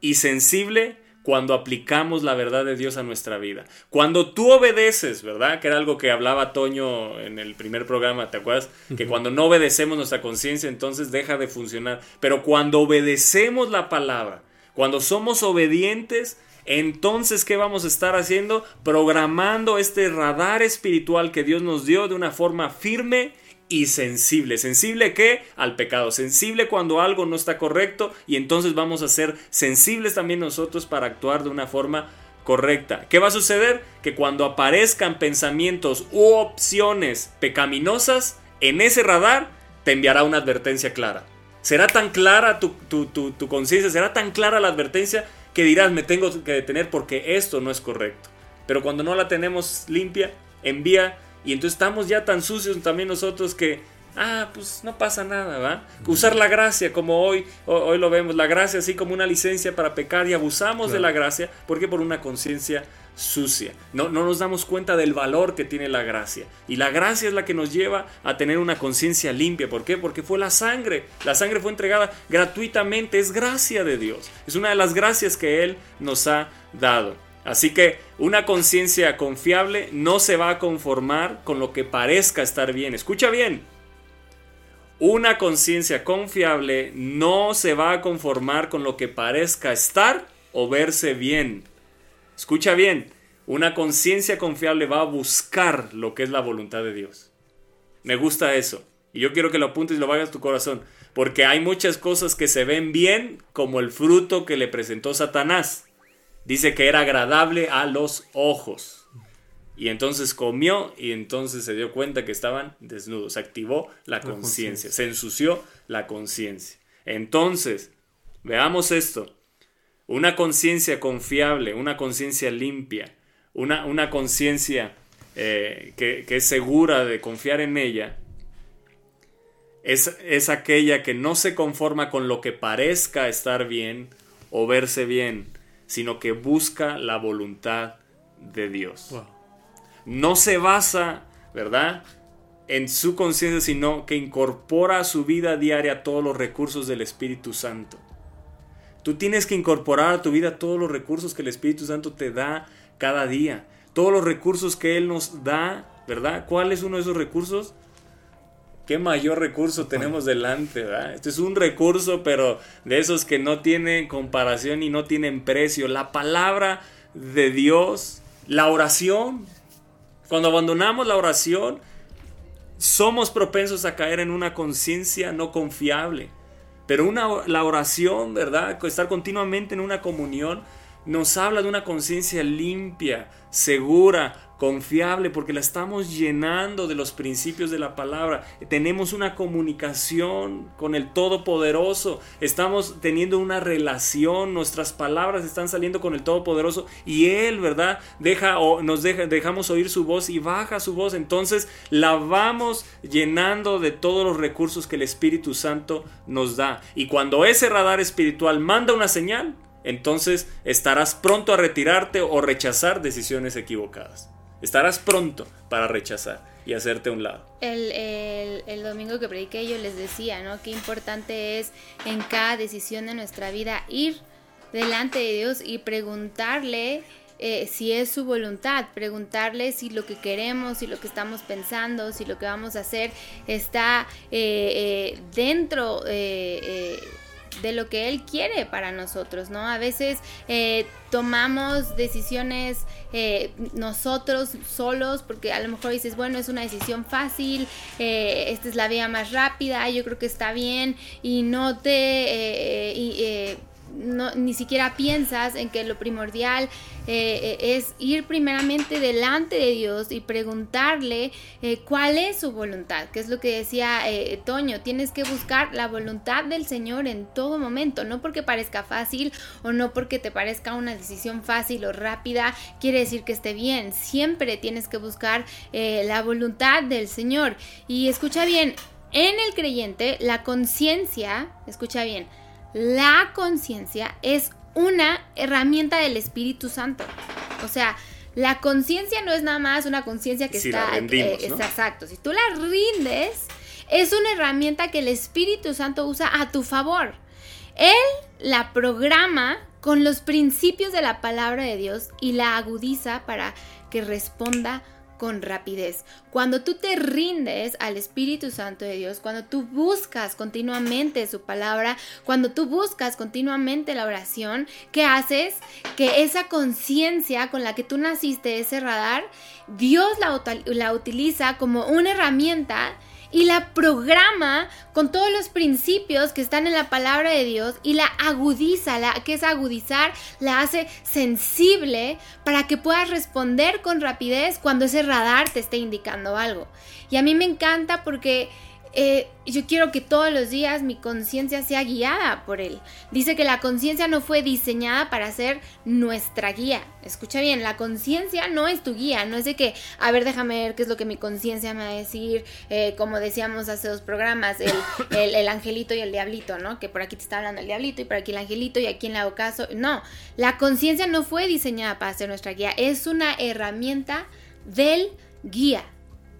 y sensible cuando aplicamos la verdad de Dios a nuestra vida. Cuando tú obedeces, ¿verdad? Que era algo que hablaba Toño en el primer programa, ¿te acuerdas? Que cuando no obedecemos nuestra conciencia, entonces deja de funcionar. Pero cuando obedecemos la palabra, cuando somos obedientes, entonces, ¿qué vamos a estar haciendo? Programando este radar espiritual que Dios nos dio de una forma firme y sensible. ¿Sensible qué? Al pecado. Sensible cuando algo no está correcto y entonces vamos a ser sensibles también nosotros para actuar de una forma correcta. ¿Qué va a suceder? Que cuando aparezcan pensamientos u opciones pecaminosas, en ese radar te enviará una advertencia clara. Será tan clara tu, tu, tu, conciencia, será tan clara la advertencia que dirás me tengo que detener porque esto no es correcto. Pero cuando no la tenemos limpia, envía y entonces estamos ya tan sucios también nosotros que, ah, pues no pasa nada, ¿va? Usar la gracia como hoy, ho- hoy lo vemos, la gracia así como una licencia para pecar y abusamos de la gracia, porque por una conciencia sucia. No, no nos damos cuenta del valor que tiene la gracia. Y la gracia es la que nos lleva a tener una conciencia limpia. ¿Por qué? Porque fue la sangre. La sangre fue entregada gratuitamente. Es gracia de Dios. Es una de las gracias que Él nos ha dado. Así que una conciencia confiable no se va a conformar con lo que parezca estar bien. Escucha bien. Una conciencia confiable no se va a conformar con lo que parezca estar o verse bien. Escucha bien. Una conciencia confiable va a buscar lo que es la voluntad de Dios. Me gusta eso. Y yo quiero que lo apuntes y lo vayas a tu corazón. Porque hay muchas cosas que se ven bien, como el fruto que le presentó Satanás. Dice que era agradable a los ojos. Y entonces comió y entonces se dio cuenta que estaban desnudos. Activó la conciencia. Se ensució la conciencia. Entonces, veamos esto. Una conciencia confiable, una conciencia limpia, una, una conciencia eh, que, que es segura de confiar en ella, es, es aquella que no se conforma con lo que parezca estar bien o verse bien, sino que busca la voluntad de Dios. Wow. No se basa, ¿verdad? En su conciencia, sino que incorpora a su vida diaria todos los recursos del Espíritu Santo. Tú tienes que incorporar a tu vida todos los recursos que el Espíritu Santo te da cada día. Todos los recursos que Él nos da, ¿verdad? ¿Cuál es uno de esos recursos? ¿Qué mayor recurso tenemos delante, verdad? Este es un recurso, pero de esos que no tienen comparación y no tienen precio. La palabra de Dios, la oración. Cuando abandonamos la oración, somos propensos a caer en una conciencia no confiable. Pero una, la oración, ¿verdad? Estar continuamente en una comunión nos habla de una conciencia limpia, segura, confiable, porque la estamos llenando de los principios de la palabra. Tenemos una comunicación con el Todopoderoso, estamos teniendo una relación, nuestras palabras están saliendo con el Todopoderoso y Él, ¿verdad? Deja o nos deja, dejamos oír su voz y baja su voz, entonces la vamos llenando de todos los recursos que el Espíritu Santo nos da. Y cuando ese radar espiritual manda una señal, entonces estarás pronto a retirarte o rechazar decisiones equivocadas. Estarás pronto para rechazar y hacerte un lado. El, el- el domingo que prediqué yo les decía, ¿no? Qué importante es en cada decisión de nuestra vida ir delante de Dios y preguntarle eh, si es su voluntad, preguntarle si lo que queremos, si lo que estamos pensando, si lo que vamos a hacer está eh, eh, dentro eh, eh, de lo que Él quiere para nosotros, ¿no? A veces eh, tomamos decisiones eh, nosotros solos, porque a lo mejor dices, bueno, es una decisión fácil, eh, esta es la vía más rápida, yo creo que está bien, y no te... eh, eh, eh, no, ni siquiera piensas en que lo primordial eh, eh, es ir primeramente delante de Dios y preguntarle eh, cuál es su voluntad, que es lo que decía Toño, tienes que buscar la voluntad del Señor en todo momento, no porque parezca fácil o no porque te parezca una decisión fácil o rápida, quiere decir que esté bien, siempre tienes que buscar la voluntad del Señor. Y escucha bien, en el creyente la conciencia, escucha bien, la conciencia es una herramienta del Espíritu Santo. O sea, la conciencia no es nada más una conciencia que Si la está... rendimos, eh, ¿no? está exacto. Si tú la rindes, es una herramienta que el Espíritu Santo usa a tu favor. Él la programa con los principios de la palabra de Dios y la agudiza para que responda con rapidez. Cuando tú te rindes al Espíritu Santo de Dios, cuando tú buscas continuamente su palabra, cuando tú buscas continuamente la oración, ¿qué haces? Que esa conciencia con la que tú naciste, ese radar, Dios la, la utiliza como una herramienta y la programa con todos los principios que están en la palabra de Dios y la agudiza, la, que es agudizar, la hace sensible para que puedas responder con rapidez cuando ese radar te esté indicando algo. Y a mí me encanta porque eh, yo quiero que todos los días mi conciencia sea guiada por él. Dice que la conciencia no fue diseñada para ser nuestra guía. Escucha bien, la conciencia no es tu guía, no es de que, a ver, déjame ver qué es lo que mi conciencia me va a decir, eh, como decíamos hace dos programas, el, (coughs) el- el angelito y el diablito, ¿no? Que por aquí te está hablando el diablito y por aquí el angelito y aquí en le hago caso. No, la conciencia no fue diseñada para ser nuestra guía, es una herramienta del guía.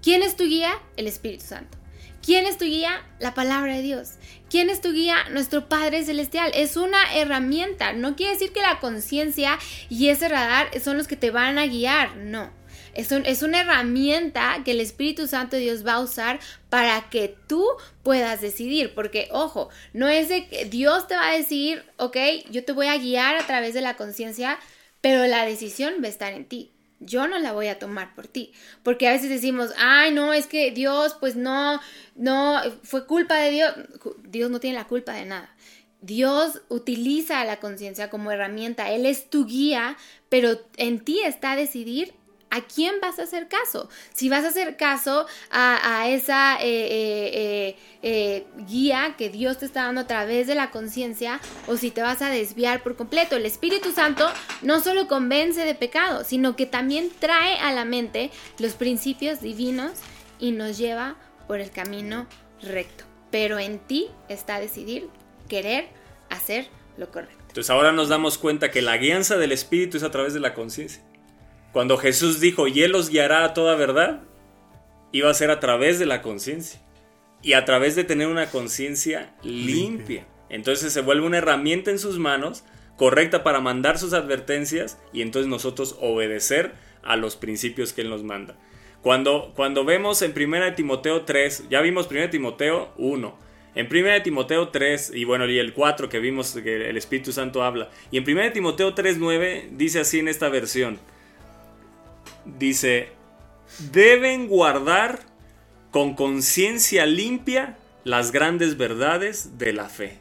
¿Quién es tu guía? El Espíritu Santo. ¿Quién es tu guía? La palabra de Dios. ¿Quién es tu guía? Nuestro Padre Celestial. Es una herramienta. No quiere decir que la conciencia y ese radar son los que te van a guiar. No. Es, es una herramienta que el Espíritu Santo de Dios va a usar para que tú puedas decidir. Porque, ojo, no es de que Dios te va a decir, ok, yo te voy a guiar a través de la conciencia, pero la decisión va a estar en ti. Yo no la voy a tomar por ti. Porque a veces decimos, ay, no, es que Dios, pues no, no, fue culpa de Dios. Dios no tiene la culpa de nada. Dios utiliza a la conciencia como herramienta, Él es tu guía, pero en ti está decidir a quién vas a hacer caso. Si vas a hacer caso a, esa eh, eh, eh, guía que Dios te está dando a través de la conciencia o si te vas a desviar por completo. El Espíritu Santo no solo convence de pecado, sino que también trae a la mente los principios divinos y nos lleva por el camino recto. Pero en ti está decidir querer hacer lo correcto. Entonces ahora nos damos cuenta que la guianza del Espíritu es a través de la conciencia. Cuando Jesús dijo, y Él los guiará a toda verdad, iba a ser a través de la conciencia. Y a través de tener una conciencia limpia. Entonces se vuelve una herramienta en sus manos, correcta para mandar sus advertencias y entonces nosotros obedecer a los principios que Él nos manda. Cuando, cuando vemos en 1 Timoteo 3, ya vimos 1 Timoteo 1, en 1 Timoteo 3, y bueno, y el 4 que vimos que el Espíritu Santo habla, y en 1 Timoteo 3, 9 dice así en esta versión, dice, deben guardar con conciencia limpia las grandes verdades de la fe.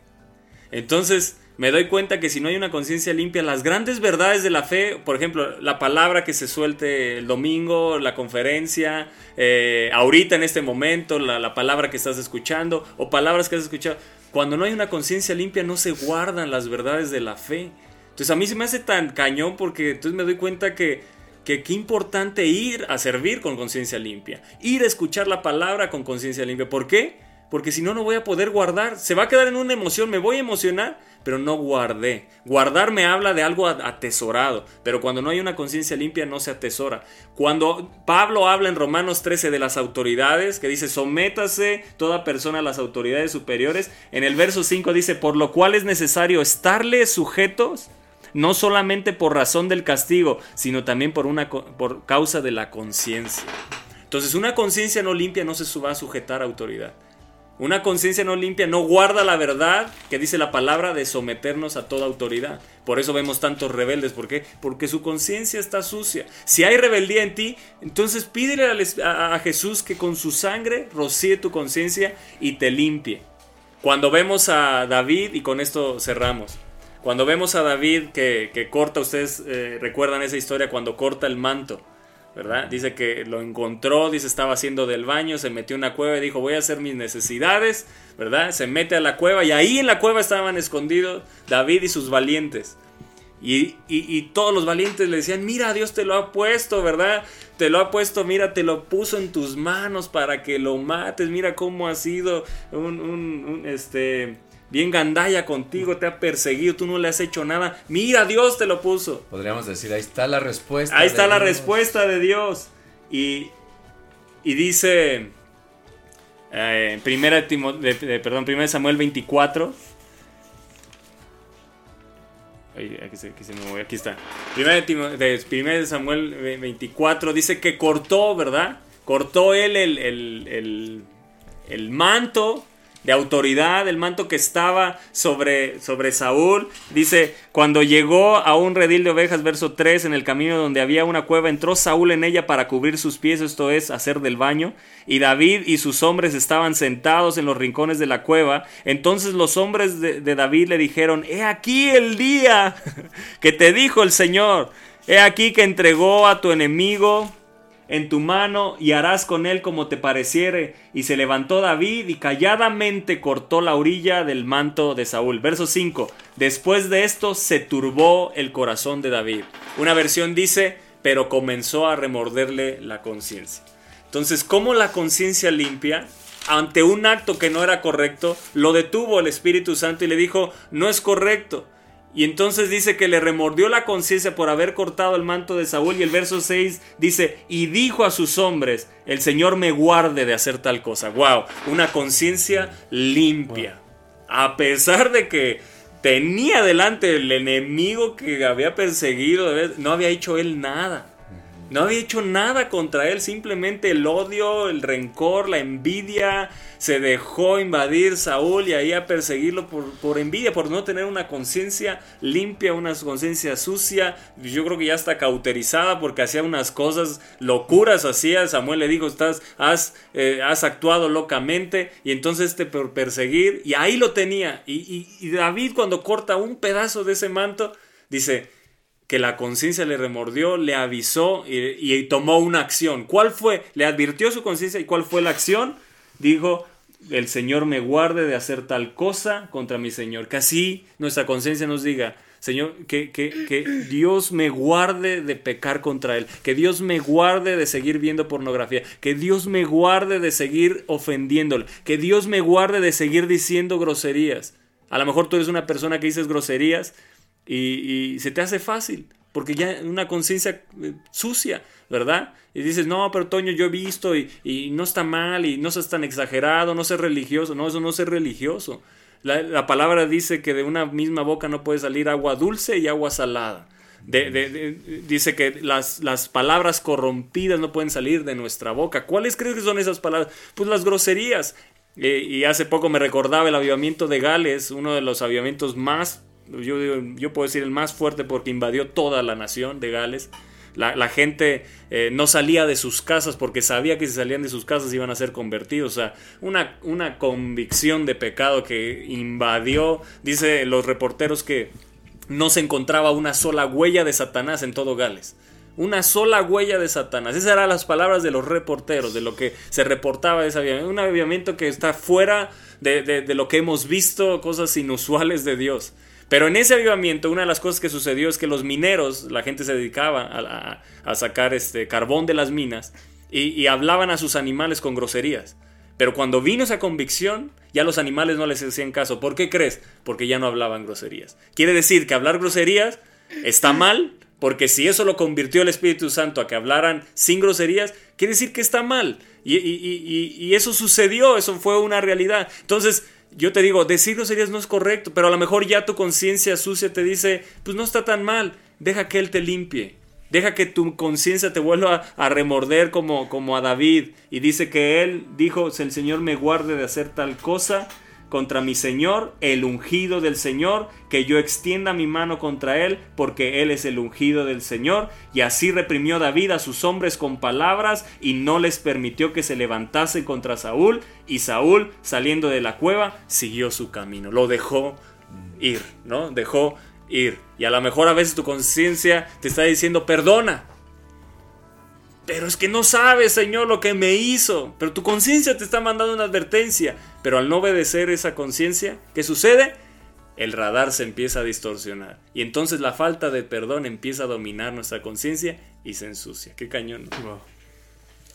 Entonces, me doy cuenta que si no hay una conciencia limpia, las grandes verdades de la fe, por ejemplo, la palabra que se suelte el domingo, la conferencia, eh, ahorita en este momento, la, la palabra que estás escuchando, o palabras que has escuchado, cuando no hay una conciencia limpia no se guardan las verdades de la fe. Entonces a mí se me hace tan cañón porque entonces me doy cuenta que que qué importante ir a servir con conciencia limpia, ir a escuchar la palabra con conciencia limpia. ¿Por qué? Porque si no, no voy a poder guardar. Se va a quedar en una emoción, me voy a emocionar, pero no guardé. Guardar me habla de algo atesorado, pero cuando no hay una conciencia limpia no se atesora. Cuando Pablo habla en Romanos 13 de las autoridades, que dice, sométase toda persona a las autoridades superiores, en el verso 5 dice, por lo cual es necesario estarle sujetos no solamente por razón del castigo, sino también por, una, por causa de la conciencia. Entonces una conciencia no limpia no se va a sujetar a autoridad. Una conciencia no limpia no guarda la verdad que dice la palabra de someternos a toda autoridad. Por eso vemos tantos rebeldes. ¿Por qué? Porque su conciencia está sucia. Si hay rebeldía en ti, entonces pídele a, Jesús que con su sangre rocíe tu conciencia y te limpie. Cuando vemos a David, y con esto cerramos, cuando vemos a David que, que corta, ustedes eh, recuerdan esa historia cuando corta el manto, ¿verdad? Dice que lo encontró, dice estaba haciendo del baño, se metió en una cueva y dijo voy a hacer mis necesidades, ¿verdad? Se mete a la cueva y ahí en la cueva estaban escondidos David y sus valientes. Y, y, todos los valientes le decían, mira, Dios te lo ha puesto, ¿verdad? Te lo ha puesto, mira, te lo puso en tus manos para que lo mates, mira cómo ha sido un, un, un este, bien gandalla contigo, te ha perseguido, tú no le has hecho nada. Mira, Dios te lo puso. Podríamos decir, ahí está la respuesta. Ahí está la respuesta de Dios. Y, y dice, eh, primera, Timo, de, perdón, primera Samuel 24. Ay, aquí, se, aquí, se me voy, aquí está. Primera de, de, Samuel 24 dice que cortó, ¿verdad? Cortó él el, el, el, el manto de autoridad, el manto que estaba sobre, sobre Saúl. Dice, cuando llegó a un redil de ovejas, verso 3, en el camino donde había una cueva, entró Saúl en ella para cubrir sus pies, esto es, hacer del baño. Y David y sus hombres estaban sentados en los rincones de la cueva. Entonces los hombres de, de David le dijeron, he aquí el día (laughs) que te dijo el Señor. He aquí que entregó a tu enemigo en tu mano y harás con él como te pareciere. Y se levantó David y calladamente cortó la orilla del manto de Saúl. Verso 5. Después de esto se turbó el corazón de David. Una versión dice, pero comenzó a remorderle la conciencia. Entonces, ¿cómo la conciencia limpia? Ante un acto que no era correcto, lo detuvo el Espíritu Santo y le dijo, no es correcto. Y entonces dice que le remordió la conciencia por haber cortado el manto de Saúl. Y el verso 6 dice, y dijo a sus hombres, el Señor me guarde de hacer tal cosa. ¡Wow! Una conciencia limpia. A pesar de que tenía delante el enemigo que había perseguido, no había hecho él nada. No había hecho nada contra él, simplemente el odio, el rencor, la envidia. Se dejó invadir Saúl y ahí a perseguirlo por, envidia, por no tener una conciencia limpia, una conciencia sucia. Yo creo que ya está cauterizada porque hacía unas cosas locuras, hacía. Samuel le dijo, Estás, has, eh, has actuado locamente y entonces te por perseguir. Y ahí lo tenía. Y, y- y David cuando corta un pedazo de ese manto, dice, que la conciencia le remordió, le avisó y, y tomó una acción. ¿Cuál fue? Le advirtió su conciencia y cuál fue la acción. Dijo, el Señor me guarde de hacer tal cosa contra mi Señor. Que así nuestra conciencia nos diga, Señor, que, que, Dios me guarde de pecar contra Él, que Dios me guarde de seguir viendo pornografía, que Dios me guarde de seguir ofendiéndole, que Dios me guarde de seguir diciendo groserías. A lo mejor tú eres una persona que dices groserías y, se te hace fácil, porque ya una conciencia eh, sucia, ¿verdad? Y dices, no, pero Toño, yo he visto y, no está mal y no seas tan exagerado, no seas religioso, no, eso no es religioso. La, la palabra dice que de una misma boca no puede salir agua dulce y agua salada. Dice que las, las palabras corrompidas no pueden salir de nuestra boca. ¿Cuáles crees que son esas palabras? Pues las groserías. Eh, y hace poco me recordaba el avivamiento de Gales, uno de los avivamientos más, yo, yo puedo decir el más fuerte porque invadió toda la nación de Gales. La, la gente eh, no salía de sus casas porque sabía que si salían de sus casas iban a ser convertidos. O sea, una, una convicción de pecado que invadió, dice los reporteros que no se encontraba una sola huella de Satanás en todo Gales. Una sola huella de Satanás. Esas eran las palabras de los reporteros, de lo que se reportaba de ese avivamiento. Un avivamiento que está fuera de, de- de lo que hemos visto, cosas inusuales de Dios. Pero en ese avivamiento, una de las cosas que sucedió es que los mineros, la gente se dedicaba a, sacar este carbón de las minas y, hablaban a sus animales con groserías. Pero cuando vino esa convicción, ya los animales no les hacían caso. ¿Por qué crees? Porque ya no hablaban groserías. Quiere decir que hablar groserías está mal, porque si eso lo convirtió el Espíritu Santo a que hablaran sin groserías, quiere decir que está mal. Y eso sucedió, eso fue una realidad. Entonces, yo te digo, decir groserías no es correcto, pero a lo mejor ya tu conciencia sucia te dice, pues no está tan mal, deja que Él te limpie. Deja que tu conciencia te vuelva a, remorder como, como a David. Y dice que él dijo, el Señor me guarde de hacer tal cosa contra mi Señor, el ungido del Señor, que yo extienda mi mano contra él, porque él es el ungido del Señor. Y así reprimió David a sus hombres con palabras y no les permitió que se levantasen contra Saúl. Y Saúl, saliendo de la cueva, siguió su camino. Lo dejó ir, ¿no? Dejó ir. Y a lo mejor a veces tu conciencia te está diciendo, perdona. Pero es que no sabes, Señor, lo que me hizo. Pero tu conciencia te está mandando una advertencia. Pero al no obedecer esa conciencia, ¿qué sucede? El radar se empieza a distorsionar. Y entonces la falta de perdón empieza a dominar nuestra conciencia y se ensucia. Qué cañón.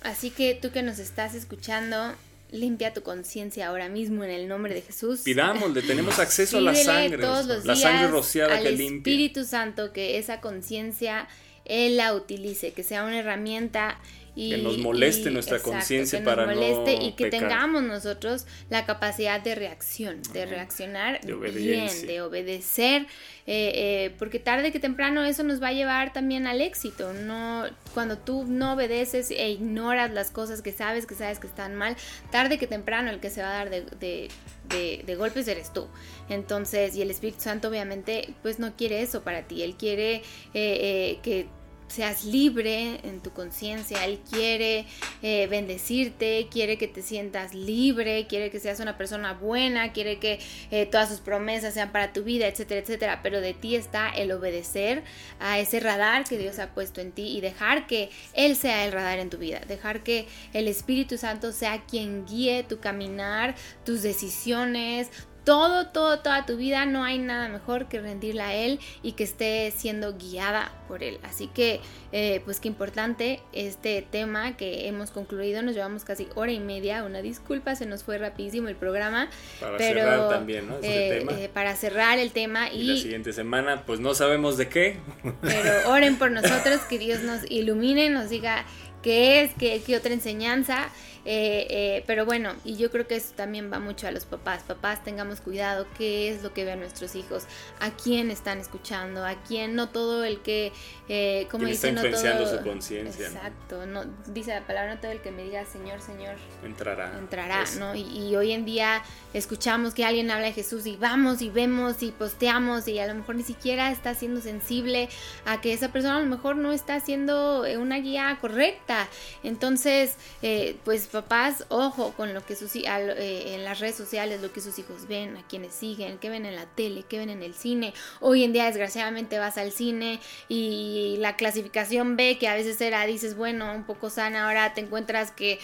Así que tú que nos estás escuchando, limpia tu conciencia ahora mismo en el nombre de Jesús. Pidámosle, tenemos (laughs) acceso a la sangre. todos los la días sangre rociada al que limpia. Espíritu Santo que esa conciencia él la utilice, que sea una herramienta y Que nos moleste y- nuestra conciencia que nos para no moleste y que pecar. tengamos nosotros la capacidad de reacción, de reaccionar De bien, de obedecer, eh, eh, porque tarde que temprano eso nos va a llevar también al éxito. No, cuando tú no obedeces e ignoras las cosas que sabes que sabes que están mal, tarde que temprano el que se va a dar de, de- de- de golpes eres tú. Entonces, y el Espíritu Santo obviamente pues no quiere eso para ti. Él quiere eh, que seas libre en tu conciencia, Él quiere eh, bendecirte, quiere que te sientas libre, quiere que seas una persona buena, quiere que eh, todas sus promesas sean para tu vida, etcétera, etcétera. Pero de ti está el obedecer a ese radar que Dios ha puesto en ti y dejar que Él sea el radar en tu vida, dejar que el Espíritu Santo sea quien guíe tu caminar, tus decisiones, todo, todo, toda tu vida no hay nada mejor que rendirla a Él y que esté siendo guiada por Él. Así que, eh, pues qué importante este tema que hemos concluido. Nos llevamos casi hora y media. Una disculpa, se nos fue rapidísimo el programa. Para pero, cerrar también, ¿no? Eh, tema. eh, para cerrar el tema y la y siguiente semana, pues no sabemos de qué. pero oren por nosotros, que Dios nos ilumine, nos diga qué es, qué, qué otra enseñanza. Eh, eh, pero bueno, y yo creo que eso también va mucho a los papás. Papás, tengamos cuidado qué es lo que ven nuestros hijos, a quién están escuchando, a quién, no todo el que, eh, como Quién está dice, no influenciando todo. su conciencia. Exacto, no, dice la palabra, no todo el que me diga Señor, Señor, Entrará. entrará, Eso. ¿no? Y, y hoy en día escuchamos que alguien habla de Jesús y vamos y vemos y posteamos y a lo mejor ni siquiera está siendo sensible a que esa persona a lo mejor no está haciendo eh, una guía correcta. Entonces, eh, pues papás, ojo con lo que sus eh, en las redes sociales, lo que sus hijos ven, a quienes siguen, qué ven en la tele, qué ven en el cine. Hoy en día desgraciadamente vas al cine y la clasificación B que a veces era, dices, bueno, un poco sana, ahora te encuentras que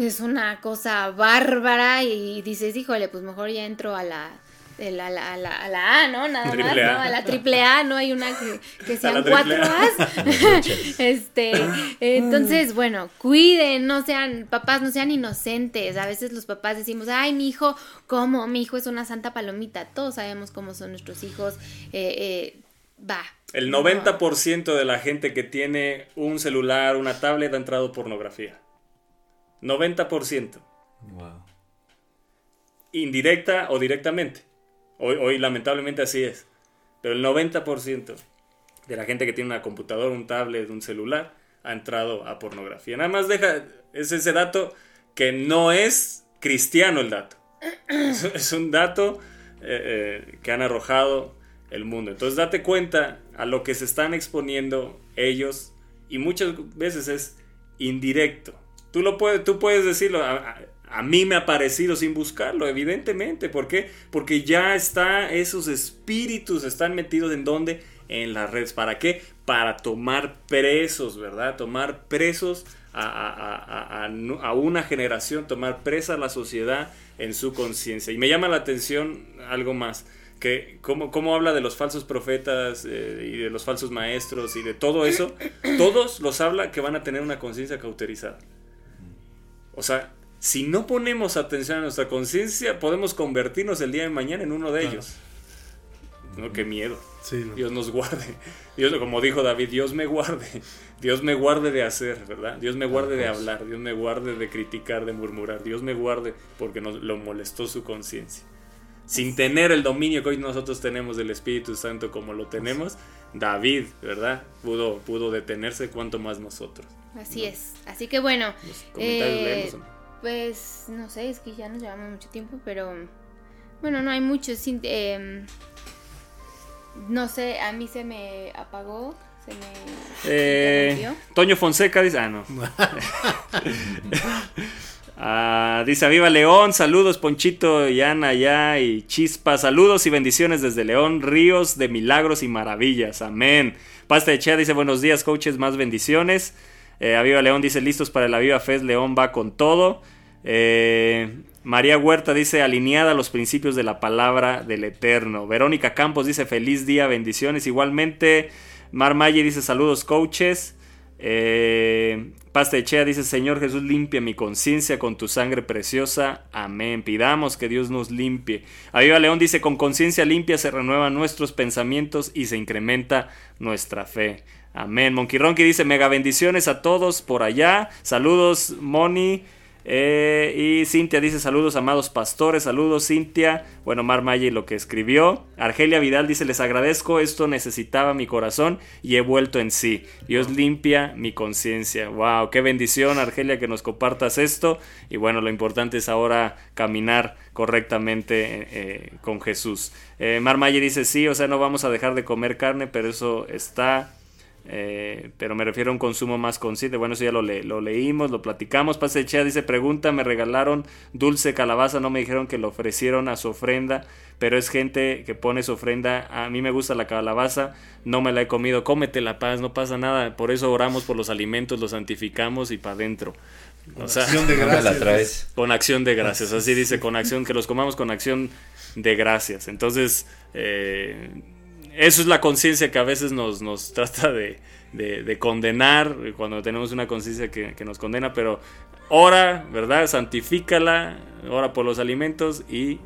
es una cosa bárbara y dices, híjole, pues mejor ya entro a la, la- a la, a la- a la A, ¿no? Nada más, A. ¿no? A la triple A, no hay una que, que (laughs) sean cuatro. A's. (laughs) (laughs) este, entonces, bueno, cuiden, no sean, papás no sean inocentes. A veces los papás decimos, ay, mi hijo, ¿cómo? Mi hijo es una santa palomita. Todos sabemos cómo son nuestros hijos. Eh, eh, va. El No. 90% de la gente que tiene un celular, una tablet, ha entrado pornografía. 90%. Wow. Indirecta o directamente. Hoy, hoy lamentablemente así es. Pero el 90% de la gente que tiene una computadora, un tablet, un celular, ha entrado a pornografía. Nada más deja, es ese dato que no es cristiano el dato. (clears throat) Es, es un dato eh, eh, que han arrojado el mundo. Entonces date cuenta a lo que se están exponiendo ellos y muchas veces es indirecto. Tú, lo puedes, tú puedes decirlo, a, mí me ha parecido sin buscarlo, evidentemente. ¿Por qué? Porque ya está, esos espíritus están metidos en dónde? En las redes. ¿Para qué? Para tomar presos, ¿verdad? Tomar presos a, una generación, tomar presa a la sociedad en su conciencia. Y me llama la atención algo más que cómo, cómo habla de los falsos profetas eh, y de los falsos maestros y de todo eso, todos los habla que van a tener una conciencia cauterizada. O sea, si no ponemos atención a nuestra conciencia, podemos convertirnos el día de mañana en uno de Claro. ellos. No, qué miedo. Sí, no. Dios nos guarde. Dios, como dijo David, Dios me guarde. Dios me guarde de hacer, ¿verdad? Dios me guarde de hablar. Dios me guarde de criticar, de murmurar. Dios me guarde porque nos, lo molestó su conciencia. Sin tener el dominio que hoy nosotros tenemos del Espíritu Santo como lo tenemos, David, ¿verdad? Pudo, pudo detenerse, cuanto más nosotros. Así es. Así que bueno. Los comentarios eh, leemos, ¿o no? Pues no sé, es que ya nos llevamos mucho tiempo, pero bueno, no hay mucho. sin- em, no sé, a mí se me apagó, se me Eh. Toño Fonseca dice, ah, no. (laughs) Ah, dice, viva León, saludos Ponchito y Ana allá y Chispa, saludos y bendiciones desde León, ríos de milagros y maravillas, amén. Pasta de Chea dice, buenos días coaches, más bendiciones. Eh, Aviva León dice, listos para la Viva Fest, León va con todo. Eh, María Huerta dice, alineada a los principios de la palabra del Eterno. Verónica Campos dice, feliz día, bendiciones. Igualmente, Mar Maye dice, saludos coaches. Eh, Pasta de Chea dice, Señor Jesús, limpia mi conciencia con tu sangre preciosa. Amén. Pidamos que Dios nos limpie. Aviva León dice, con conciencia limpia se renuevan nuestros pensamientos y se incrementa nuestra fe. Amén. Monkey Ronky dice, mega bendiciones a todos por allá. Saludos, Moni. Eh, y Cintia dice saludos amados pastores, saludos Cintia, bueno Mar lo que escribió, Argelia Vidal dice les agradezco, esto necesitaba mi corazón y he vuelto en sí, Dios limpia mi conciencia, wow, qué bendición Argelia que nos compartas esto y bueno lo importante es ahora caminar correctamente eh, con Jesús. Eh, Mar dice sí, o sea no vamos a dejar de comer carne, pero eso está eh, pero me refiero a un consumo más consciente. Bueno, eso ya lo, le- lo leímos, lo platicamos. Pase Chea dice: Pregunta, me regalaron dulce calabaza. No me dijeron que lo ofrecieron a su ofrenda, pero es gente que pone su ofrenda. A mí me gusta la calabaza, no me la he comido. Cómete la paz, no pasa nada. Por eso oramos por los alimentos, los santificamos y para adentro. O sea, Acción de (laughs) gracias. traes. con acción de gracias, así dice, (laughs) con acción, que los comamos con acción de gracias. Entonces, eh, eso es la conciencia que a veces nos, nos (laughs) trata de, de- de condenar, cuando tenemos una conciencia que, que nos condena, pero ora, ¿verdad? Santifícala, ora por los alimentos y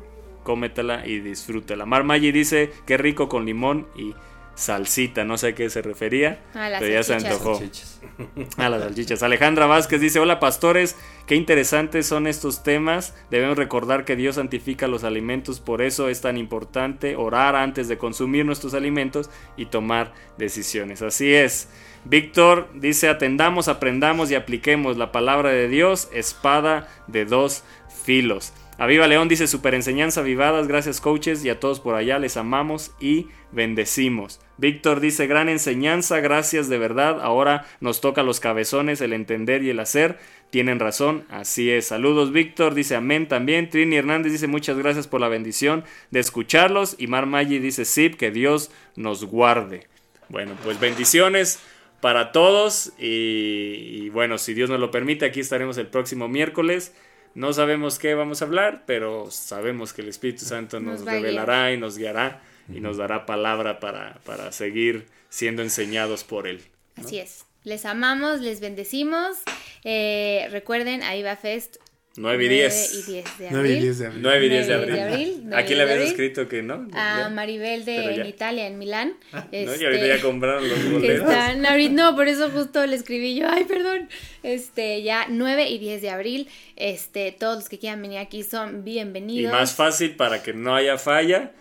cómetela y disfrútala. Mar Maggi dice, qué rico con limón y salsita. No sé a qué se refería, A las pero ya se salchichas. antojó. Chichas. (laughs) A las salchichas. Alejandra Vázquez dice, hola pastores, qué interesantes son estos temas. Debemos recordar que Dios santifica los alimentos, por eso es tan importante orar antes de consumir nuestros alimentos y tomar decisiones. Así es. Víctor dice, atendamos, aprendamos y apliquemos la palabra de Dios, espada de dos filos. Aviva León dice, super enseñanza vivadas, gracias coaches y a todos por allá, les amamos y bendecimos. Víctor dice, gran enseñanza, gracias de verdad, ahora nos toca los cabezones el entender y el hacer. Tienen razón, así es. Saludos Víctor, dice amén también. Trini Hernández dice muchas gracias por la bendición de escucharlos. Y Mar Maggi dice, sí, que Dios nos guarde. Bueno, pues bendiciones para todos y, y bueno, si Dios nos lo permite, aquí estaremos el próximo miércoles. No sabemos qué vamos a hablar, pero sabemos que el Espíritu Santo nos, revelará y nos guiará y nos dará palabra para, para seguir siendo enseñados por Él. Así es. Les amamos, les bendecimos. Eh, recuerden, ahí va Fest. 9 y 9 10. y 10 de 9 y abril. 10 de abril. 9 y 10 de 9 abril. de abril, 9 ¿A quién le abril. escrito que no? A. Maribel de en Italia, en Milán. (laughs) ¿No? Este, Y ahorita ya compraron los que boletos. están ahorita, no, por eso justo le escribí yo, ay, perdón, este, ya 9 y 10 de abril, este, todos los que quieran venir aquí son Y bienvenidos. más fácil para que no haya falla.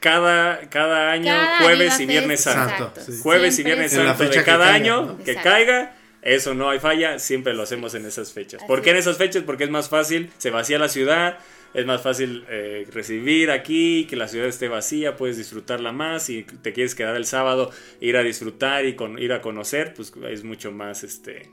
Cada, cada año, Cada jueves y viernes Fest, santo. Santo, exacto. sí. Jueves y viernes es- En la santo de cada caiga, año ¿no? que Exacto. caiga. Eso no hay falla, siempre lo hacemos en esas fechas. Así ¿Por qué en es. esas fechas? Porque es más fácil, se vacía la ciudad, es más fácil eh, recibir aquí, que la ciudad esté vacía, puedes disfrutarla más. Si te quieres quedar el sábado, ir a disfrutar y con, ir a conocer, pues es mucho más este,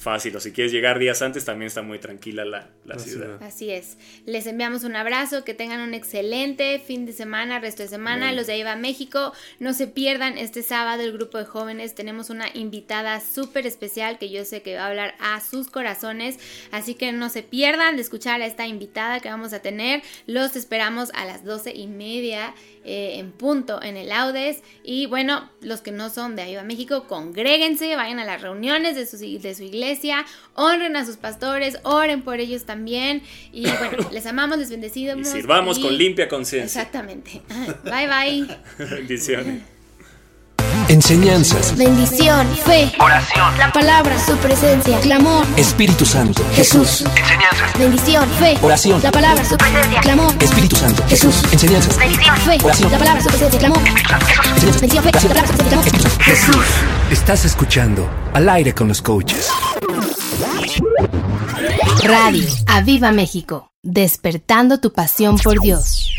fácil. O si quieres llegar días antes, también está muy tranquila la, la ciudad. ciudad. Así es. Les enviamos un abrazo, que tengan un excelente fin de semana, resto de semana. Los de Iba México, no se pierdan este sábado el grupo de jóvenes. Tenemos una invitada súper especial que yo sé que va a hablar a sus corazones. Así que no se pierdan de escuchar a esta invitada que vamos a tener. Los esperamos a las doce y media eh, en punto en el Audes. Y bueno, los que no son de Iba México, congréguense, vayan a las reuniones de su, de su iglesia, honren a sus pastores, oren por ellos también. Y (coughs) bueno, les amamos, les bendecimos. Y sirvamos y- con limpia conciencia. Exactamente. Bye bye. (laughs) Bendiciones. Enseñanzas. Bendición, fe, Oración. la palabra, su presencia, clamor, Espíritu Santo. Jesús. Enseñanzas. Bendición, fe, Oración. la palabra, su presencia, clamor, Espíritu Santo. Jesús. Enseñanzas. fe, Oración. la palabra, su presencia, clamor, Enseñanzas. bendición, fe, la palabra, su presencia, clamor, Jesús. Estás escuchando Al aire con los coaches. Radio Aviva México, despertando tu pasión por Dios.